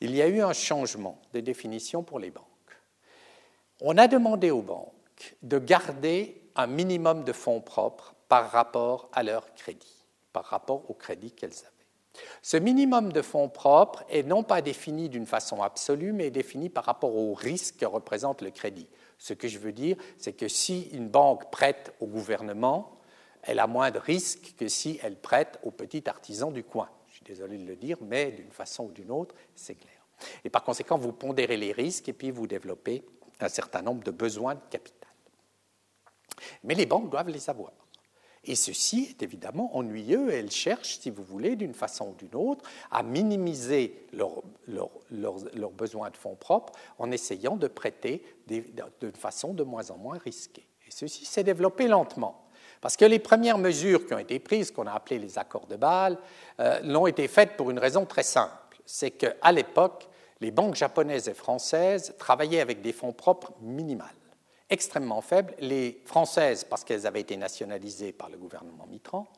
il y a eu un changement de définition pour les banques. On a demandé aux banques de garder un minimum de fonds propres par rapport à leur crédit, par rapport au crédit qu'elles avaient. Ce minimum de fonds propres est non pas défini d'une façon absolue, mais défini par rapport au risque que représente le crédit. Ce que je veux dire, c'est que si une banque prête au gouvernement, elle a moins de risques que si elle prête aux petits artisans du coin. Je suis désolé de le dire, mais d'une façon ou d'une autre, c'est clair. Et par conséquent, vous pondérez les risques et puis vous développez un certain nombre de besoins de capital. Mais les banques doivent les avoir. Et ceci est évidemment ennuyeux elles cherchent, si vous voulez, d'une façon ou d'une autre, à minimiser leurs besoins de fonds propres en essayant de prêter d'une façon de moins en moins risquée. Et ceci s'est développé lentement. Parce que les premières mesures qui ont été prises, qu'on a appelées les accords de Bâle, euh, l'ont été faites pour une raison très simple. C'est qu'à l'époque, les banques japonaises et françaises travaillaient avec des fonds propres minimales, extrêmement faibles. Les françaises, parce qu'elles avaient été nationalisées par le gouvernement Mitterrand,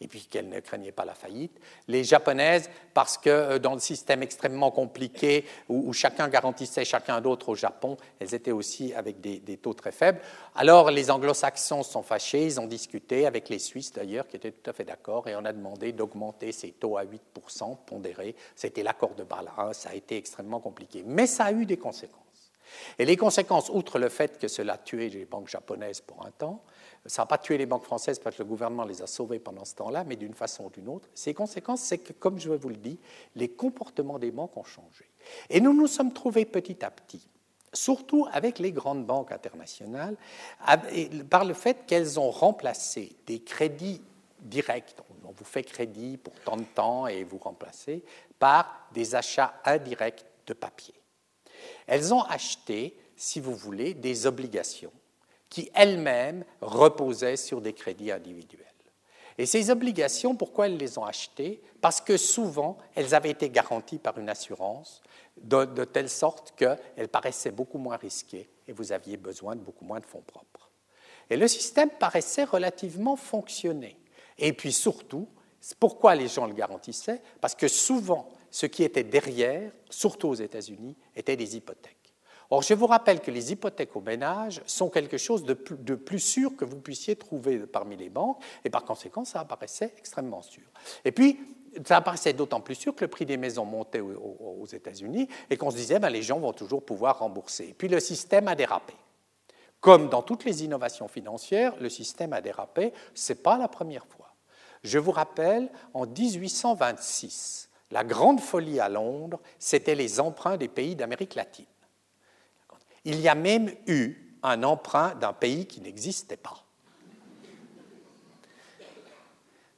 et puis qu'elles ne craignaient pas la faillite. Les japonaises, parce que euh, dans le système extrêmement compliqué où, chacun garantissait chacun d'autre au Japon, elles étaient aussi avec des, taux très faibles. Alors les anglo-saxons sont fâchés, ils ont discuté avec les Suisses d'ailleurs, qui étaient tout à fait d'accord, et on a demandé d'augmenter ces taux à 8% pondérés. C'était l'accord de Bâle ça a été extrêmement compliqué. Mais ça a eu des conséquences. Et les conséquences, outre le fait que cela a tué les banques japonaises pour un temps, ça n'a pas tué les banques françaises parce que le gouvernement les a sauvées pendant ce temps-là, mais d'une façon ou d'une autre. Ces conséquences, c'est que, comme je vous le dis, les comportements des banques ont changé. Et nous nous sommes trouvés petit à petit, surtout avec les grandes banques internationales, par le fait qu'elles ont remplacé des crédits directs, on vous fait crédit pour tant de temps et vous remplacez, par des achats indirects de papier. Elles ont acheté, si vous voulez, des obligations qui elles-mêmes reposaient sur des crédits individuels. Et ces obligations, pourquoi elles les ont achetées? Parce que souvent, elles avaient été garanties par une assurance, de, telle sorte qu'elles paraissaient beaucoup moins risquées et vous aviez besoin de beaucoup moins de fonds propres. Et le système paraissait relativement fonctionner. Et puis surtout, pourquoi les gens le garantissaient? Parce que souvent, ce qui était derrière, surtout aux États-Unis, étaient des hypothèques. Or, je vous rappelle que les hypothèques au ménage sont quelque chose de plus, sûr que vous puissiez trouver parmi les banques, et par conséquent, ça apparaissait extrêmement sûr. Et puis, ça apparaissait d'autant plus sûr que le prix des maisons montait aux, États-Unis et qu'on se disait, ben, les gens vont toujours pouvoir rembourser. Et puis, le système a dérapé. Comme dans toutes les innovations financières, le système a dérapé. Ce n'est pas la première fois. Je vous rappelle, en 1826, la grande folie à Londres, c'était les emprunts des pays d'Amérique latine. Il y a même eu un emprunt d'un pays qui n'existait pas.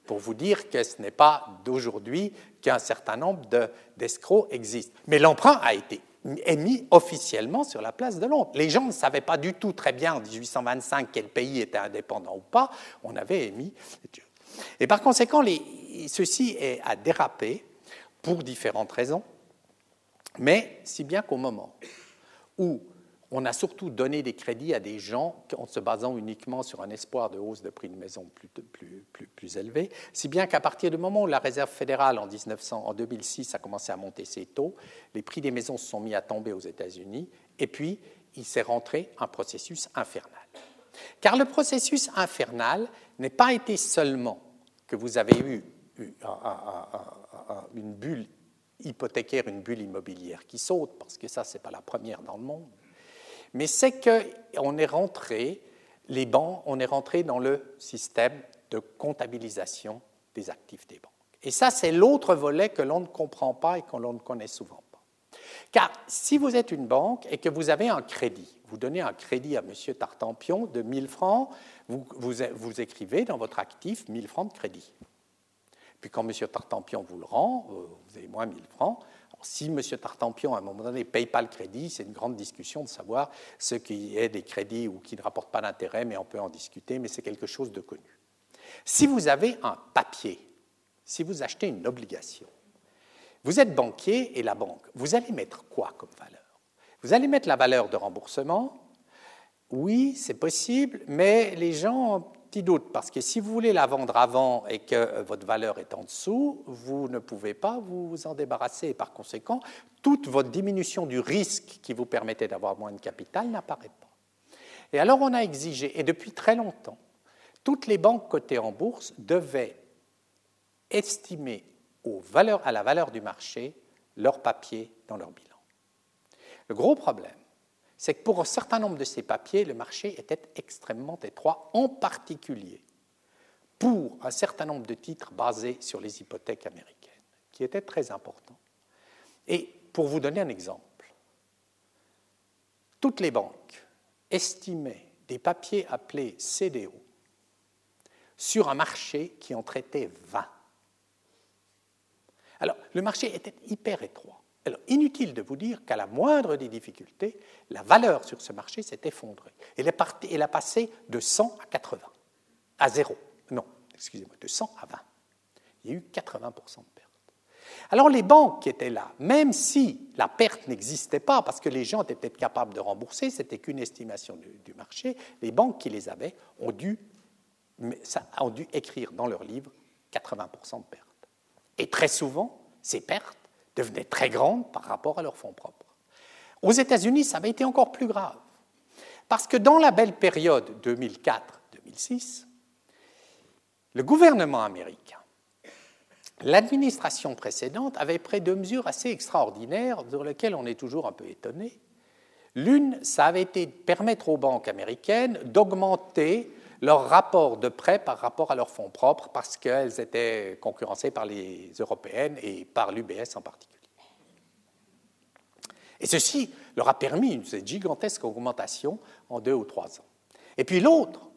Pour vous dire que ce n'est pas d'aujourd'hui qu'un certain nombre d'escrocs existent. Mais l'emprunt a été émis officiellement sur la place de Londres. Les gens ne savaient pas du tout très bien en 1825 quel pays était indépendant ou pas. On avait émis. Et par conséquent, ceci a dérapé pour différentes raisons, mais si bien qu'au moment où on a surtout donné des crédits à des gens en se basant uniquement sur un espoir de hausse de prix de maison plus, plus, plus, plus élevé, si bien qu'à partir du moment où la Réserve fédérale en, 1900, en 2006 a commencé à monter ses taux, les prix des maisons se sont mis à tomber aux États-Unis, et puis il s'est rentré un processus infernal. Car le processus infernal n'est pas été seulement que vous avez eu une bulle hypothécaire, une bulle immobilière qui saute, parce que ça, ce n'est pas la première dans le monde, mais c'est qu'on est rentré, les banques, on est rentré dans le système de comptabilisation des actifs des banques. Et ça, c'est l'autre volet que l'on ne comprend pas et que l'on ne connaît souvent pas. Car si vous êtes une banque et que vous avez un crédit, vous donnez un crédit à M. Tartampion de 1000 francs, vous, vous, écrivez dans votre actif 1000 francs de crédit. Puis quand M. Tartampion vous le rend, euh, vous avez moins 1000 francs, si M. Tartampion, à un moment donné, ne paye pas le crédit, c'est une grande discussion de savoir ce qui est des crédits ou qui ne rapportent pas d'intérêt, mais on peut en discuter, mais c'est quelque chose de connu. Si vous avez un papier, si vous achetez une obligation, vous êtes banquier et la banque, vous allez mettre quoi comme valeur? Vous allez mettre la valeur de remboursement? Oui, c'est possible, mais les gens petit doute, parce que si vous voulez la vendre avant et que euh, votre valeur est en dessous, vous ne pouvez pas vous en débarrasser. Et par conséquent, toute votre diminution du risque qui vous permettait d'avoir moins de capital n'apparaît pas. Et alors on a exigé, et depuis très longtemps, toutes les banques cotées en bourse devaient estimer à la valeur du marché leur papier dans leur bilan. Le gros problème, c'est que pour un certain nombre de ces papiers, le marché était extrêmement étroit, en particulier pour un certain nombre de titres basés sur les hypothèques américaines, qui étaient très importants. Et pour vous donner un exemple, toutes les banques estimaient des papiers appelés CDO sur un marché qui en traitait 20. Alors, le marché était hyper étroit. Alors, inutile de vous dire qu'à la moindre des difficultés, la valeur sur ce marché s'est effondrée. Elle, est elle a passé de 100 à 80. à zéro. Non, excusez-moi, de 100 à 20. Il y a eu 80% de pertes. Alors les banques qui étaient là, même si la perte n'existait pas, parce que les gens étaient peut-être capables de rembourser, c'était qu'une estimation du, marché, les banques qui les avaient ont dû, ont dû écrire dans leurs livres 80% de pertes. Et très souvent, ces pertes devenaient très grandes par rapport à leurs fonds propres. Aux États-Unis, ça avait été encore plus grave. Parce que dans la belle période 2004-2006, le gouvernement américain L'administration précédente avait pris deux mesures assez extraordinaires sur lesquelles on est toujours un peu étonné. L'une, ça avait été de permettre aux banques américaines d'augmenter leur rapport de prêt par rapport à leurs fonds propres parce qu'elles étaient concurrencées par les européennes et par l'UBS en particulier. Et ceci leur a permis une gigantesque augmentation en deux ou trois ans. Et puis l'autre,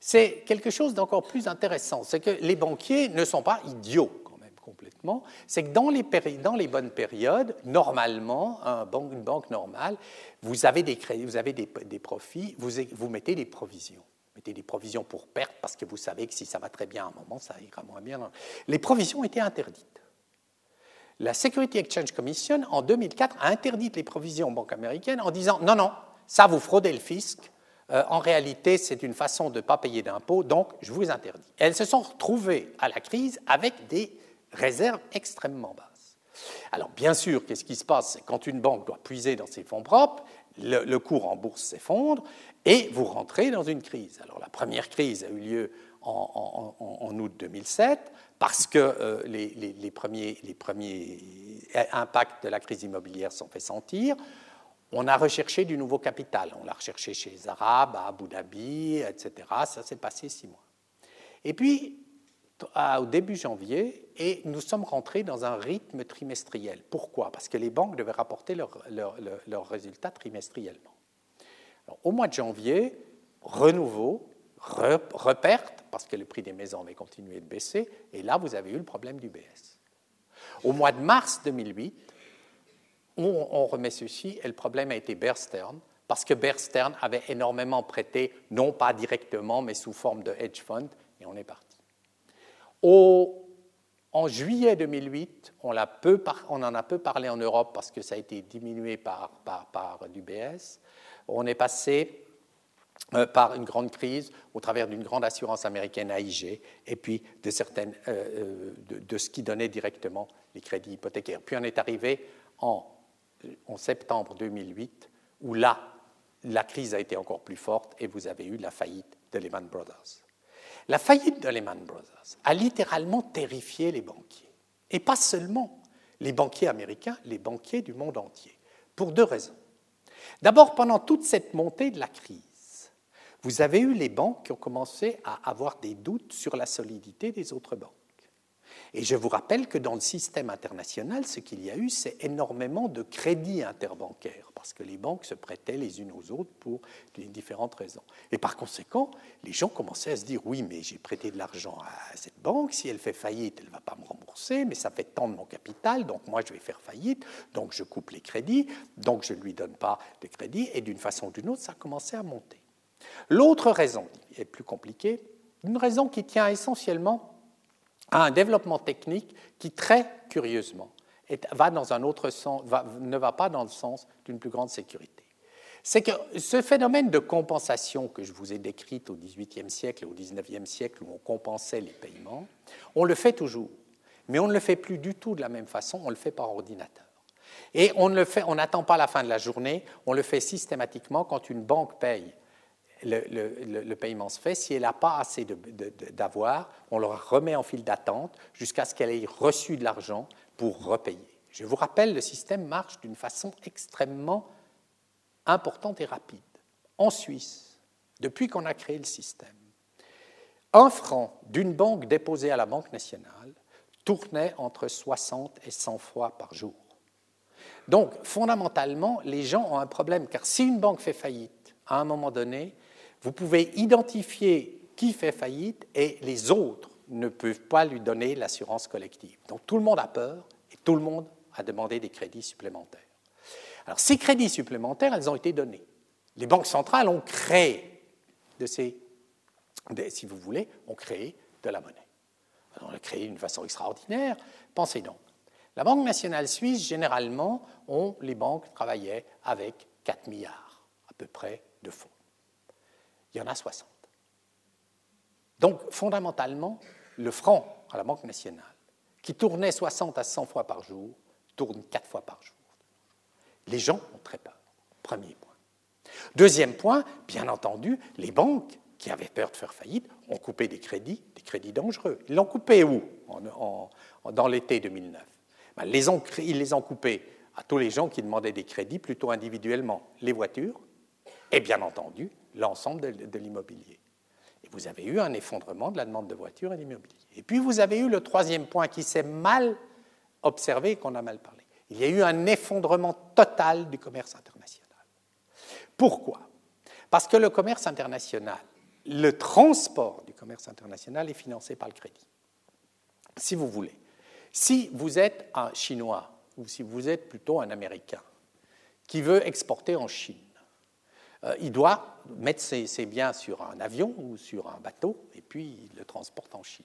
c'est quelque chose d'encore plus intéressant, c'est que les banquiers ne sont pas idiots complètement, c'est que dans les, bonnes périodes, normalement, une banque normale, vous avez des crédits, vous avez des, profits, vous, mettez des provisions. Mettez des provisions pour perte parce que vous savez que si ça va très bien à un moment, ça ira moins bien. Les provisions étaient interdites. La Security Exchange Commission, en 2004, a interdit les provisions aux banques américaines en disant non, non, ça vous fraudez le fisc, euh, en réalité, c'est une façon de ne pas payer d'impôts, donc je vous interdis. elles se sont retrouvées à la crise avec des réserve extrêmement basse. Alors bien sûr, qu'est-ce qui se passe? Quand une banque doit puiser dans ses fonds propres, le, cours en bourse s'effondre et vous rentrez dans une crise. Alors la première crise a eu lieu en, août 2007 parce que euh, les, premiers, impacts de la crise immobilière sont fait sentir. On a recherché du nouveau capital. On l'a recherché chez les Arabes, à Abu Dhabi, etc. Ça s'est passé six mois. Et puis, au début janvier et nous sommes rentrés dans un rythme trimestriel. Pourquoi? Parce que les banques devaient rapporter leurs résultats trimestriellement. au mois de janvier, renouveau, reperte, parce que le prix des maisons avait continué de baisser, et là, vous avez eu le problème du BS. Au mois de mars 2008, on, on remet ceci, et le problème a été Bear Stearns, parce que Bear Stearns avait énormément prêté, non pas directement, mais sous forme de hedge fund, et on est parti en juillet 2008, on, en a peu parlé en Europe parce que ça a été diminué par, par, l'UBS. On est passé euh, par une grande crise au travers d'une grande assurance américaine AIG et puis euh, euh, de, ce qui donnait directement les crédits hypothécaires. Puis on est arrivé en, en septembre 2008 où là, la crise a été encore plus forte et vous avez eu la faillite de Lehman Brothers. La faillite de Lehman Brothers a littéralement terrifié les banquiers. Et pas seulement les banquiers américains, les banquiers du monde entier. Pour deux raisons. D'abord, pendant toute cette montée de la crise, vous avez eu les banques qui ont commencé à avoir des doutes sur la solidité des autres banques. Et je vous rappelle que dans le système international, ce qu'il y a eu, c'est énormément de crédits interbancaires, parce que les banques se prêtaient les unes aux autres pour différentes raisons. Et par conséquent, les gens commençaient à se dire, oui, mais j'ai prêté de l'argent à cette banque, si elle fait faillite, elle ne va pas me rembourser, mais ça fait tant de mon capital, donc moi je vais faire faillite, donc je coupe les crédits, donc je ne lui donne pas de crédit, et d'une façon ou d'une autre, ça a commencé à monter. L'autre raison est plus compliquée, une raison qui tient essentiellement à un développement technique qui, très curieusement, va dans un autre sens, ne va pas dans le sens d'une plus grande sécurité. C'est que ce phénomène de compensation que je vous ai décrit au XVIIIe siècle et au XIXe siècle, où on compensait les paiements, on le fait toujours, mais on ne le fait plus du tout de la même façon, on le fait par ordinateur. Et on n'attend pas la fin de la journée, on le fait systématiquement quand une banque paye le, paiement se fait. Si elle n'a pas assez d'avoir, on le remet en file d'attente jusqu'à ce qu'elle ait reçu de l'argent pour repayer. Je vous rappelle, le système marche d'une façon extrêmement importante et rapide. En Suisse, depuis qu'on a créé le système, un franc d'une banque déposée à la Banque nationale tournait entre 60 et 100 fois par jour. Donc, fondamentalement, les gens ont un problème, car si une banque fait faillite, à un moment donné, vous pouvez identifier qui fait faillite et les autres ne peuvent pas lui donner l'assurance collective. Donc tout le monde a peur et tout le monde a demandé des crédits supplémentaires. Alors ces crédits supplémentaires, elles ont été donnés. Les banques centrales ont créé de ces, si vous voulez, ont créé de la monnaie. On l'a créé d'une façon extraordinaire. Pensez donc. La Banque nationale suisse, généralement, les banques travaillaient avec 4 milliards à peu près de fonds. Il y en a 60. Donc, fondamentalement, le franc à la Banque nationale, qui tournait 60 à 100 fois par jour, tourne 4 fois par jour. Les gens ont très peur. Premier point. Deuxième point, bien entendu, les banques qui avaient peur de faire faillite ont coupé des crédits, des crédits dangereux. Ils l'ont coupé où? Dans l'été 2009. Ben, ils les ont coupés à tous les gens qui demandaient des crédits plutôt individuellement, les voitures et bien entendu l'ensemble de, l'immobilier. Et vous avez eu un effondrement de la demande de voitures et d'immobilier. Et puis vous avez eu le troisième point qui s'est mal observé et qu'on a mal parlé. Il y a eu un effondrement total du commerce international. Pourquoi? Parce que le commerce international, le transport du commerce international est financé par le crédit. Si vous voulez, si vous êtes un Chinois ou si vous êtes plutôt un Américain qui veut exporter en Chine, euh, il doit mettre ses, biens sur un avion ou sur un bateau et puis il le transporte en Chine.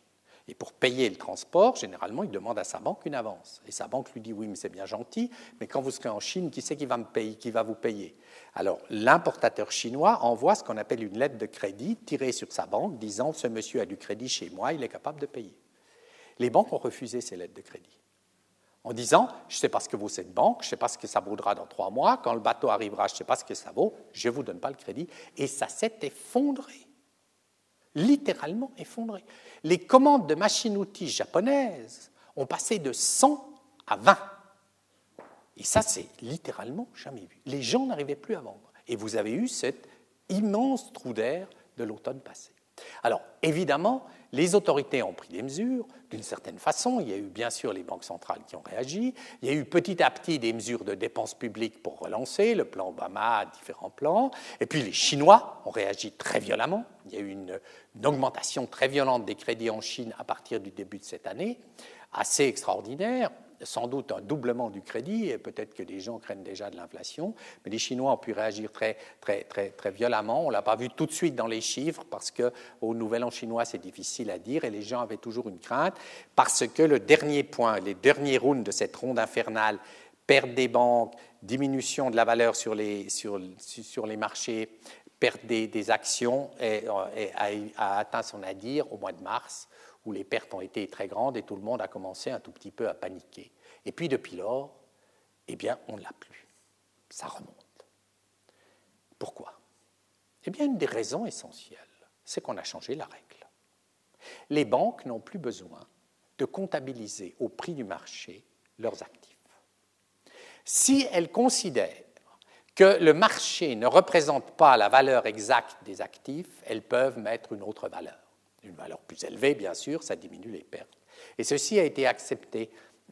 Et pour payer le transport, généralement, il demande à sa banque une avance. Et sa banque lui dit oui, mais c'est bien gentil, mais quand vous serez en Chine, qui c'est qui va me payer, qui va vous payer? Alors, l'importateur chinois envoie ce qu'on appelle une lettre de crédit tirée sur sa banque, disant ce monsieur a du crédit chez moi, il est capable de payer. Les banques ont refusé ces lettres de crédit en disant Je ne sais pas ce que vaut cette banque, je ne sais pas ce que ça vaudra dans trois mois, quand le bateau arrivera, je ne sais pas ce que ça vaut, je ne vous donne pas le crédit. Et ça s'est effondré, littéralement effondré. Les commandes de machines-outils japonaises ont passé de 100 à 20. Et ça, c'est littéralement jamais vu. Les gens n'arrivaient plus à vendre. Et vous avez eu cet immense trou d'air de l'automne passé. Alors, évidemment, les autorités ont pris des mesures d'une certaine façon. Il y a eu bien sûr les banques centrales qui ont réagi. Il y a eu petit à petit des mesures de dépenses publiques pour relancer, le plan Obama, différents plans. Et puis les Chinois ont réagi très violemment. Il y a eu une, une augmentation très violente des crédits en Chine à partir du début de cette année, assez extraordinaire sans doute un doublement du crédit, et peut-être que les gens craignent déjà de l'inflation, mais les Chinois ont pu réagir très, très, très, très violemment. On ne l'a pas vu tout de suite dans les chiffres, parce qu'au Nouvel An chinois, c'est difficile à dire, et les gens avaient toujours une crainte, parce que le dernier point, les derniers rounds de cette ronde infernale, perte des banques, diminution de la valeur sur les, sur, les marchés, perte des, actions, a, atteint son nadir au mois de mars où les pertes ont été très grandes et tout le monde a commencé un tout petit peu à paniquer. Et puis depuis lors, eh bien, on ne l'a plus. Ça remonte. Pourquoi? Eh bien, une des raisons essentielles, c'est qu'on a changé la règle. Les banques n'ont plus besoin de comptabiliser au prix du marché leurs actifs. Si elles considèrent que le marché ne représente pas la valeur exacte des actifs, elles peuvent mettre une autre valeur une valeur plus élevée, bien sûr, ça diminue les pertes. Et ceci a été accepté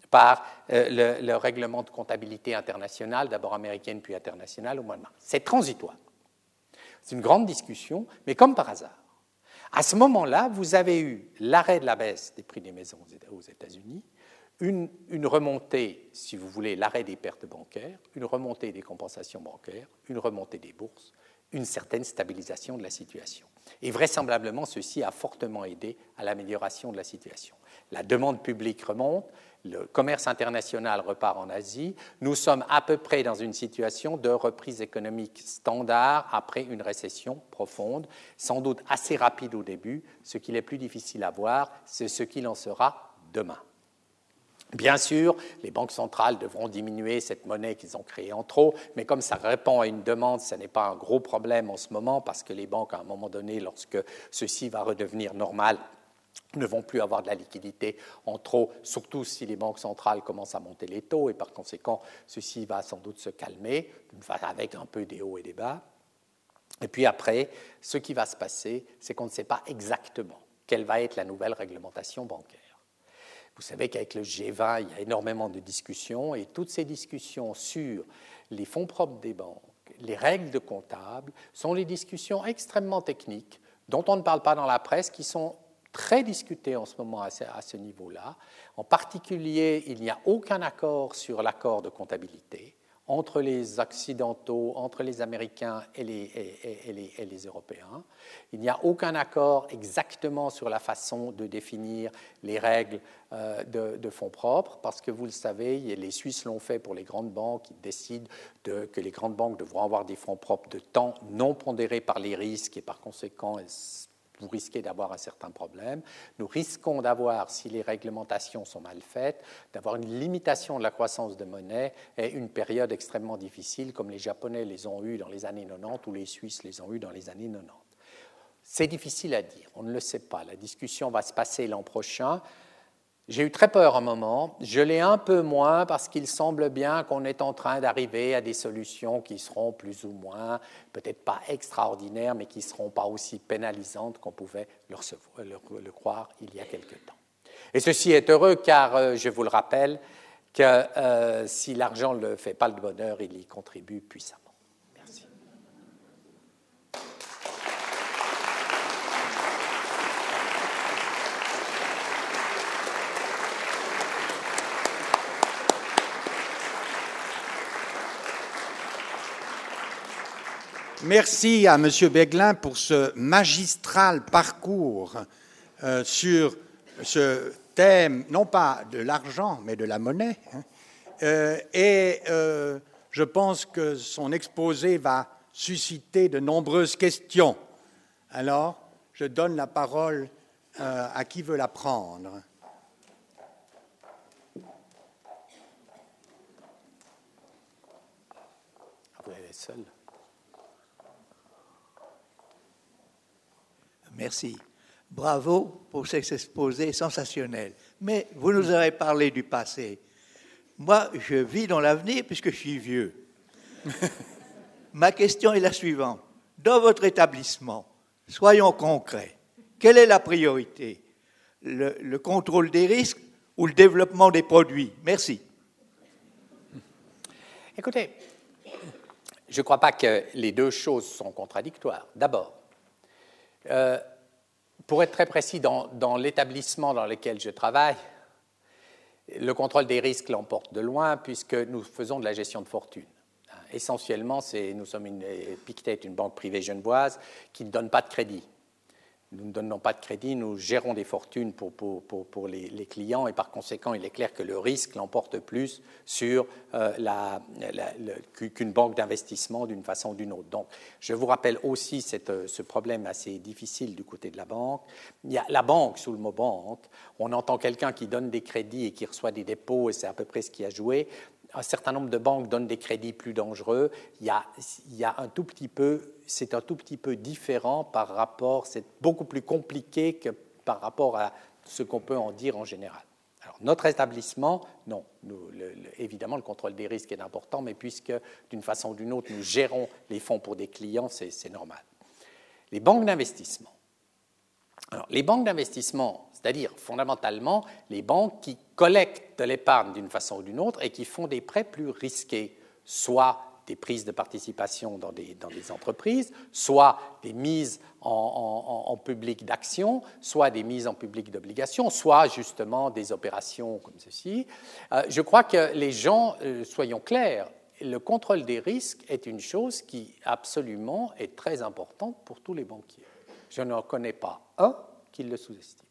par euh, le, règlement de comptabilité international, d'abord américaine puis internationale, au mois de mars. C'est transitoire. C'est une grande discussion, mais comme par hasard. À ce moment-là, vous avez eu l'arrêt de la baisse des prix des maisons aux États-Unis, une, remontée, si vous voulez, l'arrêt des pertes bancaires, une remontée des compensations bancaires, une remontée des bourses, une certaine stabilisation de la situation. Et vraisemblablement, ceci a fortement aidé à l'amélioration de la situation. La demande publique remonte, le commerce international repart en Asie. Nous sommes à peu près dans une situation de reprise économique standard après une récession profonde, sans doute assez rapide au début. Ce qu'il est plus difficile à voir, c'est ce qu'il en sera demain. Bien sûr, les banques centrales devront diminuer cette monnaie qu'ils ont créée en trop, mais comme ça répond à une demande, ce n'est pas un gros problème en ce moment, parce que les banques, à un moment donné, lorsque ceci va redevenir normal, ne vont plus avoir de la liquidité en trop, surtout si les banques centrales commencent à monter les taux, et par conséquent, ceci va sans doute se calmer, avec un peu des hauts et des bas. Et puis après, ce qui va se passer, c'est qu'on ne sait pas exactement quelle va être la nouvelle réglementation bancaire. Vous savez qu'avec le G20, il y a énormément de discussions et toutes ces discussions sur les fonds propres des banques, les règles de comptable, sont des discussions extrêmement techniques dont on ne parle pas dans la presse, qui sont très discutées en ce moment à ce, niveau-là. En particulier, il n'y a aucun accord sur l'accord de comptabilité entre les Occidentaux, entre les Américains et les, Européens. Il n'y a aucun accord exactement sur la façon de définir les règles euh, de, fonds propres, parce que vous le savez, les Suisses l'ont fait pour les grandes banques, ils décident que les grandes banques devront avoir des fonds propres de temps non pondérés par les risques et par conséquent, vous risquez d'avoir un certain problème. Nous risquons d'avoir, si les réglementations sont mal faites, d'avoir une limitation de la croissance de monnaie et une période extrêmement difficile comme les Japonais les ont eu dans les années 90 ou les Suisses les ont eu dans les années 90. C'est difficile à dire, on ne le sait pas. La discussion va se passer l'an prochain. J'ai eu très peur un moment, je l'ai un peu moins parce qu'il semble bien qu'on est en train d'arriver à des solutions qui seront plus ou moins, peut-être pas extraordinaires, mais qui ne seront pas aussi pénalisantes qu'on pouvait le, croire il y a quelque temps. Et ceci est heureux car, euh, je vous le rappelle, que euh, si l'argent ne fait pas le bonheur, il y contribue puissamment. Merci à M. Beglin pour ce magistral parcours euh, sur ce thème, non pas de l'argent, mais de la monnaie. Hein. Euh, et euh, je pense que son exposé va susciter de nombreuses questions. Alors, je donne la parole à qui veut la prendre. Seul. Merci. Bravo pour cet exposé sensationnel. Mais vous nous avez parlé du passé. Moi, je vis dans l'avenir puisque je suis vieux. Ma question est la suivante. Dans votre établissement, soyons concrets, quelle est la priorité? Le, le contrôle des risques ou le développement des produits? Merci. Écoutez, je ne crois pas que les deux choses sont contradictoires. D'abord, euh, pour être très précis, dans, l'établissement dans lequel je travaille, le contrôle des risques l'emporte de loin puisque nous faisons de la gestion de fortune. Essentiellement, nous sommes une, Pictet, une banque privée genevoise qui ne donne pas de crédit. Nous ne donnons pas de crédit, nous gérons des fortunes pour, les, clients et par conséquent, il est clair que le risque l'emporte plus sur euh, qu'une banque d'investissement d'une façon ou d'une autre. Donc, je vous rappelle aussi euh, ce problème assez difficile du côté de la banque. Il y a la banque, sous le mot banque, on entend quelqu'un qui donne des crédits et qui reçoit des dépôts et c'est à peu près ce qui a joué un certain nombre de banques donnent des crédits plus dangereux. Il y a un tout petit peu, c'est un tout petit peu différent par rapport, c'est beaucoup plus compliqué que par rapport à ce qu'on peut en dire en général. Alors, notre établissement, non, évidemment, le contrôle des risques est important, mais puisque d'une façon ou d'une autre, nous gérons les fonds pour des clients, c'est normal. Les banques d'investissement. Alors, les banques d'investissement, c'est-à-dire fondamentalement les banques qui collectent de l'épargne d'une façon ou d'une autre et qui font des prêts plus risqués, soit des prises de participation dans des, entreprises, soit des mises en, public d'actions, soit des mises en public d'obligations, soit justement des opérations comme ceci. Euh, je crois que les gens, euh, soyons clairs, le contrôle des risques est une chose qui absolument est très importante pour tous les banquiers. Je ne connais pas un qui le sous-estime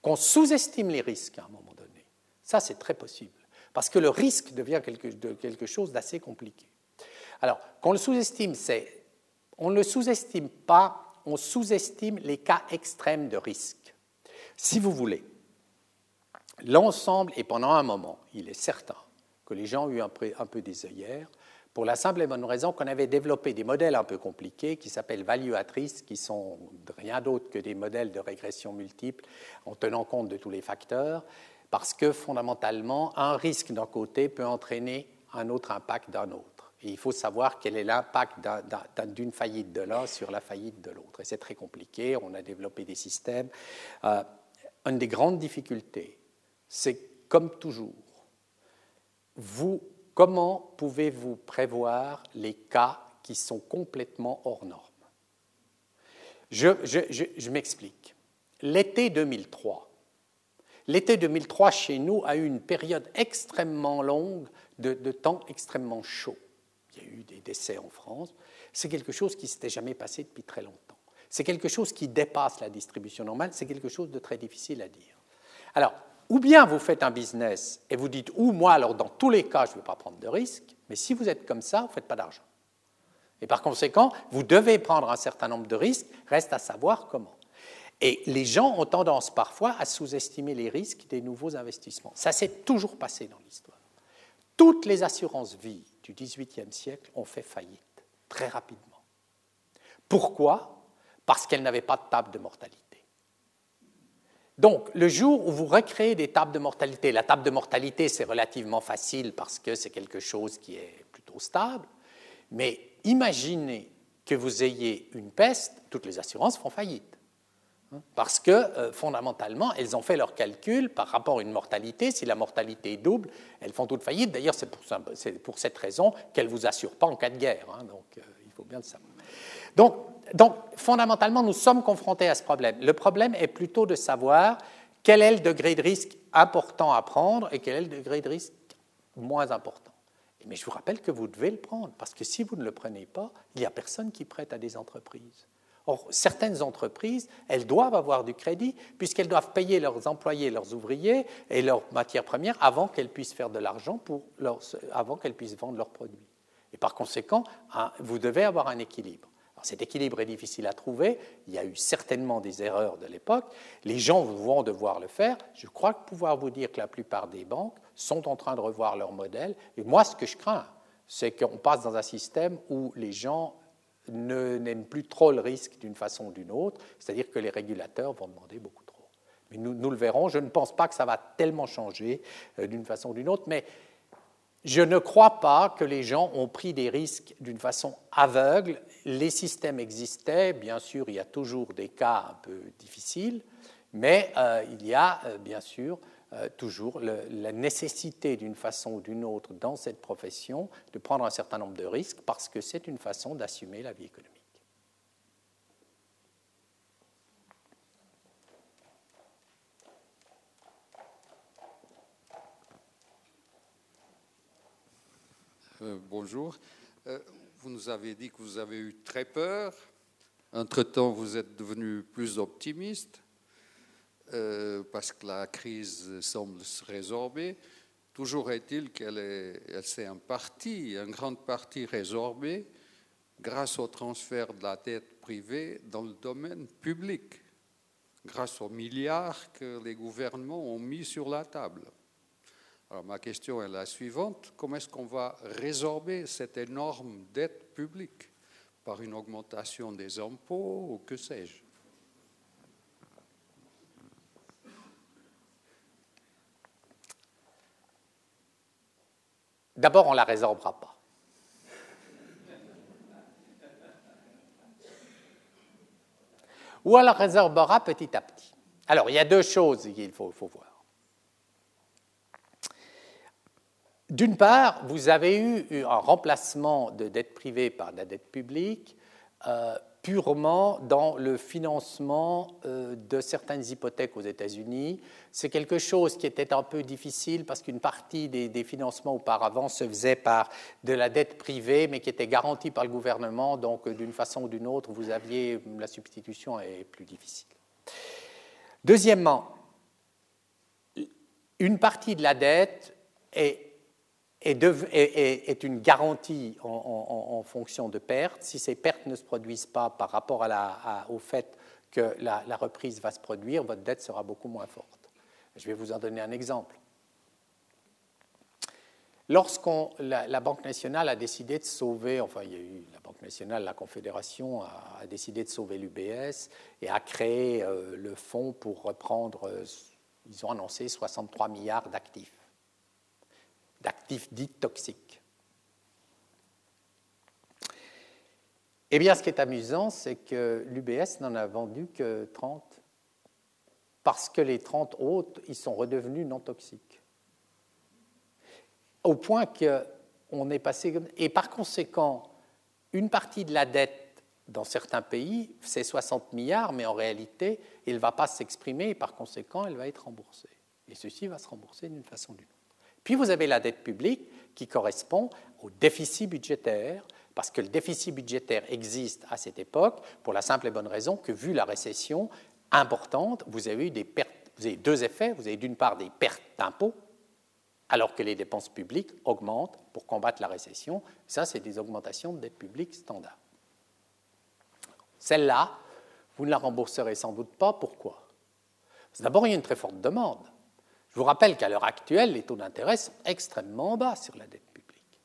qu'on sous-estime les risques à un moment donné. Ça, c'est très possible, parce que le risque devient quelque, de quelque chose d'assez compliqué. Alors, qu'on le sous-estime, c'est, on ne le sous-estime pas, on sous-estime les cas extrêmes de risque. Si vous voulez, l'ensemble, et pendant un moment, il est certain que les gens ont eu un peu, des œillères, pour la simple et bonne raison qu'on avait développé des modèles un peu compliqués qui s'appellent valuatrices, qui sont rien d'autre que des modèles de régression multiple en tenant compte de tous les facteurs, parce que fondamentalement, un risque d'un côté peut entraîner un autre impact d'un autre. Il faut savoir quel est l'impact d'une faillite de l'un sur la faillite de l'autre. Et c'est très compliqué, on a développé des systèmes. Euh, une des grandes difficultés, c'est comme toujours, Comment pouvez-vous prévoir les cas qui sont complètement hors normes? Je, m'explique. L'été 2003, l'été 2003 chez nous a eu une période extrêmement longue de, temps extrêmement chaud. Il y a eu des décès en France, c'est quelque chose qui ne s'était jamais passé depuis très longtemps. C'est quelque chose qui dépasse la distribution normale, c'est quelque chose de très difficile à dire. Alors, ou bien vous faites un business et vous dites, ou moi, alors dans tous les cas, je ne veux pas prendre de risques, mais si vous êtes comme ça, vous ne faites pas d'argent. Et par conséquent, vous devez prendre un certain nombre de risques, reste à savoir comment. Et les gens ont tendance parfois à sous-estimer les risques des nouveaux investissements. Ça s'est toujours passé dans l'histoire. Toutes les assurances vie du XVIIIe siècle ont fait faillite, très rapidement. Pourquoi? Parce qu'elles n'avaient pas de table de mortalité. Donc, le jour où vous recréez des tables de mortalité, la table de mortalité, c'est relativement facile parce que c'est quelque chose qui est plutôt stable, mais imaginez que vous ayez une peste, toutes les assurances font faillite. Parce que, euh, fondamentalement, elles ont fait leurs calculs par rapport à une mortalité. Si la mortalité est double, elles font toutes faillite. D'ailleurs, c'est pour, cette raison qu'elles ne vous assurent pas en cas de guerre. Hein, donc, euh, il faut bien le savoir. Donc, fondamentalement, nous sommes confrontés à ce problème. Le problème est plutôt de savoir quel est le degré de risque important à prendre et quel est le degré de risque moins important. Mais je vous rappelle que vous devez le prendre, parce que si vous ne le prenez pas, il n'y a personne qui prête à des entreprises. Or, certaines entreprises, elles doivent avoir du crédit, puisqu'elles doivent payer leurs employés, leurs ouvriers et leurs matières premières avant qu'elles puissent faire de l'argent, avant qu'elles puissent vendre leurs produits. Et par conséquent, vous devez avoir un équilibre cet équilibre est difficile à trouver. Il y a eu certainement des erreurs de l'époque. Les gens vont devoir le faire. Je crois pouvoir vous dire que la plupart des banques sont en train de revoir leur modèle. Et moi, ce que je crains, c'est qu'on passe dans un système où les gens n'aiment plus trop le risque d'une façon ou d'une autre, c'est-à-dire que les régulateurs vont demander beaucoup trop. Mais nous, nous, le verrons. Je ne pense pas que ça va tellement changer euh, d'une façon ou d'une autre, mais je ne crois pas que les gens ont pris des risques d'une façon aveugle. Les systèmes existaient, bien sûr, il y a toujours des cas un peu difficiles, mais euh, il y a euh, bien sûr euh, toujours la nécessité d'une façon ou d'une autre dans cette profession de prendre un certain nombre de risques parce que c'est une façon d'assumer la vie économique. Euh, bonjour. Euh, vous nous avez dit que vous avez eu très peur. Entre-temps, vous êtes devenu plus optimiste euh, parce que la crise semble se résorber. Toujours est-il qu'elle s'est en partie, en grande partie résorbée grâce au transfert de la dette privée dans le domaine public, grâce aux milliards que les gouvernements ont mis sur la table. Alors ma question est la suivante. Comment est-ce qu'on va résorber cette énorme dette publique? Par une augmentation des impôts ou que sais-je? D'abord, on ne la résorbera pas. Ou on la résorbera petit à petit. Alors, il y a deux choses qu'il faut, voir. D'une part, vous avez eu un remplacement de dette privée par de la dette publique euh, purement dans le financement euh, de certaines hypothèques aux États-Unis. C'est quelque chose qui était un peu difficile parce qu'une partie des, des, financements auparavant se faisait par de la dette privée, mais qui était garantie par le gouvernement. Donc, d'une façon ou d'une autre, vous aviez la substitution est plus difficile. Deuxièmement, une partie de la dette est est, une garantie en, fonction de pertes. Si ces pertes ne se produisent pas par rapport au fait que la, reprise va se produire, votre dette sera beaucoup moins forte. Je vais vous en donner un exemple. Lorsqu'on la, Banque nationale a décidé de sauver, enfin il y a eu la Banque nationale, la Confédération a, décidé de sauver l'UBS et a créé euh, le fonds pour reprendre, euh, ils ont annoncé 63 milliards d'actifs d'actifs dits toxiques. Eh bien, ce qui est amusant, c'est que l'UBS n'en a vendu que 30, parce que les 30 autres, ils sont redevenus non toxiques. Au point qu'on est passé. Et par conséquent, une partie de la dette dans certains pays, c'est 60 milliards, mais en réalité, il ne va pas s'exprimer et par conséquent, elle va être remboursée. Et ceci va se rembourser d'une façon ou d'une autre. Puis vous avez la dette publique qui correspond au déficit budgétaire, parce que le déficit budgétaire existe à cette époque pour la simple et bonne raison que, vu la récession importante, vous avez eu des deux effets. Vous avez d'une part des pertes d'impôts, alors que les dépenses publiques augmentent pour combattre la récession. Ça, c'est des augmentations de dette publique standard. Celle-là, vous ne la rembourserez sans doute pas. Pourquoi? D'abord, il y a une très forte demande. Je vous rappelle qu'à l'heure actuelle, les taux d'intérêt sont extrêmement bas sur la dette publique.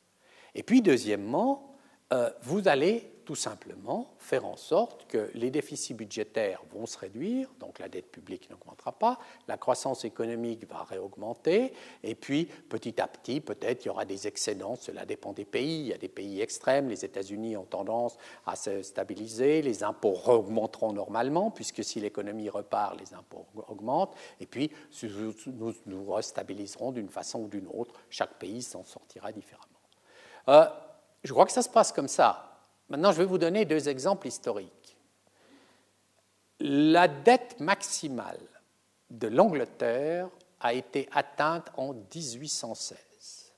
Et puis, deuxièmement, euh, vous allez tout simplement faire en sorte que les déficits budgétaires vont se réduire, donc la dette publique n'augmentera pas, la croissance économique va réaugmenter, et puis petit à petit, peut-être il y aura des excédents, cela dépend des pays, il y a des pays extrêmes, les États-Unis ont tendance à se stabiliser, les impôts augmenteront normalement, puisque si l'économie repart, les impôts augmentent, et puis nous nous restabiliserons d'une façon ou d'une autre, chaque pays s'en sortira différemment. Euh, je crois que ça se passe comme ça. Maintenant, je vais vous donner deux exemples historiques. La dette maximale de l'Angleterre a été atteinte en 1816.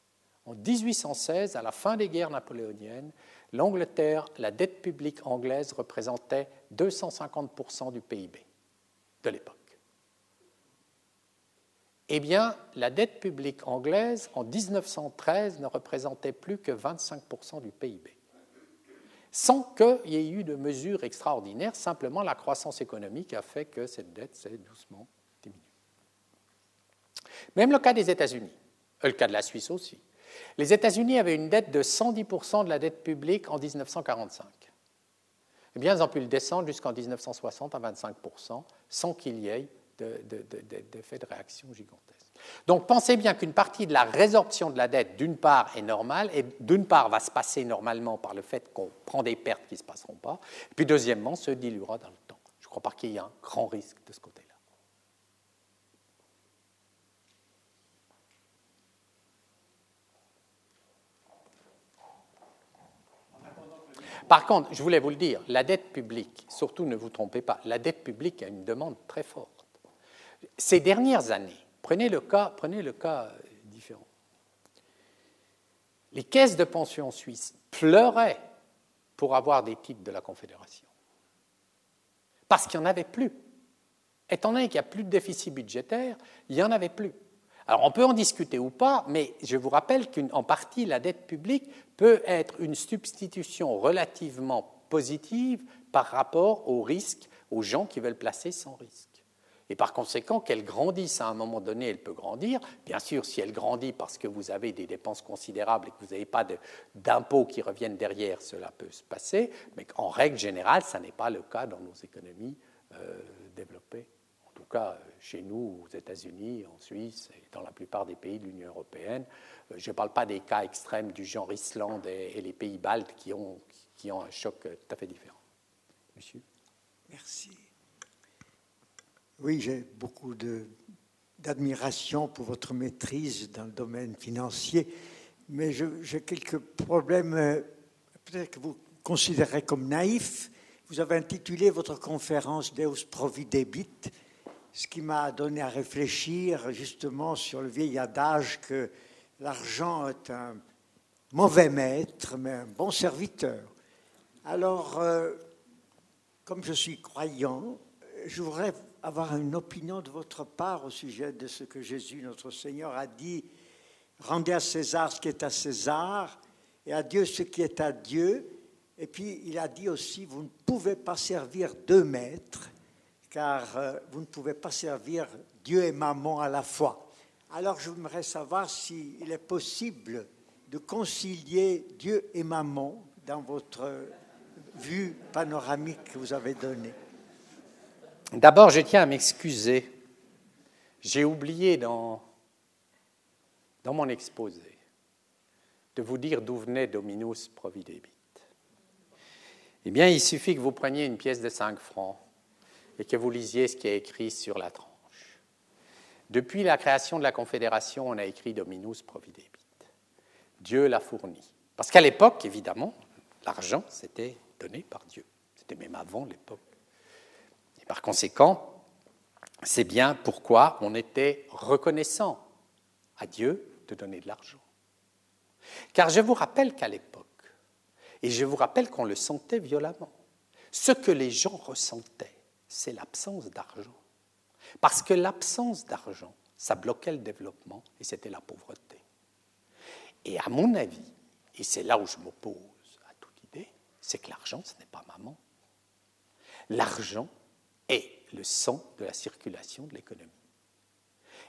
En 1816, à la fin des guerres napoléoniennes, l'Angleterre, la dette publique anglaise représentait 250% du PIB de l'époque. Eh bien, la dette publique anglaise, en 1913, ne représentait plus que 25% du PIB. Sans qu'il y ait eu de mesures extraordinaires, simplement la croissance économique a fait que cette dette s'est doucement diminuée. Même le cas des États-Unis, euh, le cas de la Suisse aussi. Les États-Unis avaient une dette de 110% de la dette publique en 1945. Eh bien, ils ont pu le descendre jusqu'en 1960 à 25% sans qu'il y ait d'effet de, de, réaction gigantesque. Donc pensez bien qu'une partie de la résorption de la dette, d'une part, est normale, et d'une part va se passer normalement par le fait qu'on prend des pertes qui ne se passeront pas, puis deuxièmement, se diluera dans le temps. Je ne crois pas qu'il y ait un grand risque de ce côté-là. Par contre, je voulais vous le dire, la dette publique, surtout ne vous trompez pas, la dette publique a une demande très forte. Ces dernières années, prenez le cas, prenez le cas différent. Les caisses de pension suisses pleuraient pour avoir des titres de la Confédération. Parce qu'il n'y en avait plus. Étant donné qu'il n'y a plus de déficit budgétaire, il n'y en avait plus. Alors on peut en discuter ou pas, mais je vous rappelle qu'en partie, la dette publique peut être une substitution relativement positive par rapport aux risques, aux gens qui veulent placer sans risque. Et par conséquent, qu'elle grandisse à un moment donné, elle peut grandir. Bien sûr, si elle grandit parce que vous avez des dépenses considérables et que vous n'avez pas d'impôts qui reviennent derrière, cela peut se passer. Mais en règle générale, ça n'est pas le cas dans nos économies euh, développées. En tout cas, chez nous, aux États-Unis, en Suisse et dans la plupart des pays de l'Union européenne. Euh, je ne parle pas des cas extrêmes du genre Islande et, les pays baltes qui ont, qui ont un choc tout à fait différent. Monsieur? Merci. Oui, j'ai beaucoup d'admiration pour votre maîtrise dans le domaine financier, mais j'ai quelques problèmes, euh, peut-être que vous considérez comme naïfs. Vous avez intitulé votre conférence Deus Providebit, ce qui m'a donné à réfléchir justement sur le vieil adage que l'argent est un mauvais maître, mais un bon serviteur. Alors, euh, comme je suis croyant, je voudrais avoir une opinion de votre part au sujet de ce que Jésus, notre Seigneur, a dit. Rendez à César ce qui est à César et à Dieu ce qui est à Dieu. Et puis il a dit aussi, vous ne pouvez pas servir deux maîtres, car euh, vous ne pouvez pas servir Dieu et maman à la fois. Alors je voudrais savoir s'il est possible de concilier Dieu et maman dans votre vue panoramique que vous avez donnée. D'abord, je tiens à m'excuser. J'ai oublié dans, mon exposé de vous dire d'où venait Dominus Providebit. Eh bien, il suffit que vous preniez une pièce de 5 francs et que vous lisiez ce qui est écrit sur la tranche. Depuis la création de la Confédération, on a écrit Dominus Providebit. Dieu l'a fourni. Parce qu'à l'époque, évidemment, l'argent, c'était donné par Dieu. C'était même avant l'époque par conséquent, c'est bien pourquoi on était reconnaissant à Dieu de donner de l'argent. Car je vous rappelle qu'à l'époque, et je vous rappelle qu'on le sentait violemment, ce que les gens ressentaient, c'est l'absence d'argent. Parce que l'absence d'argent, ça bloquait le développement et c'était la pauvreté. Et à mon avis, et c'est là où je m'oppose à toute idée, c'est que l'argent, ce n'est pas maman. L'argent est le sang de la circulation de l'économie.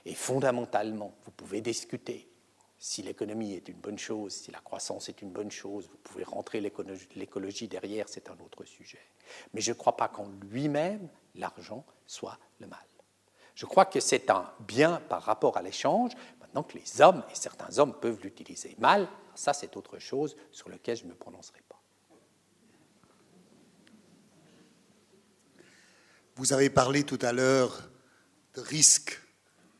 Et fondamentalement, vous pouvez discuter si l'économie est une bonne chose, si la croissance est une bonne chose, vous pouvez rentrer l'écologie derrière, c'est un autre sujet. Mais je ne crois pas qu'en lui-même, l'argent soit le mal. Je crois que c'est un bien par rapport à l'échange, maintenant que les hommes, et certains hommes peuvent l'utiliser mal, ça c'est autre chose sur lequel je ne me prononcerai pas. Vous avez parlé tout à l'heure de risques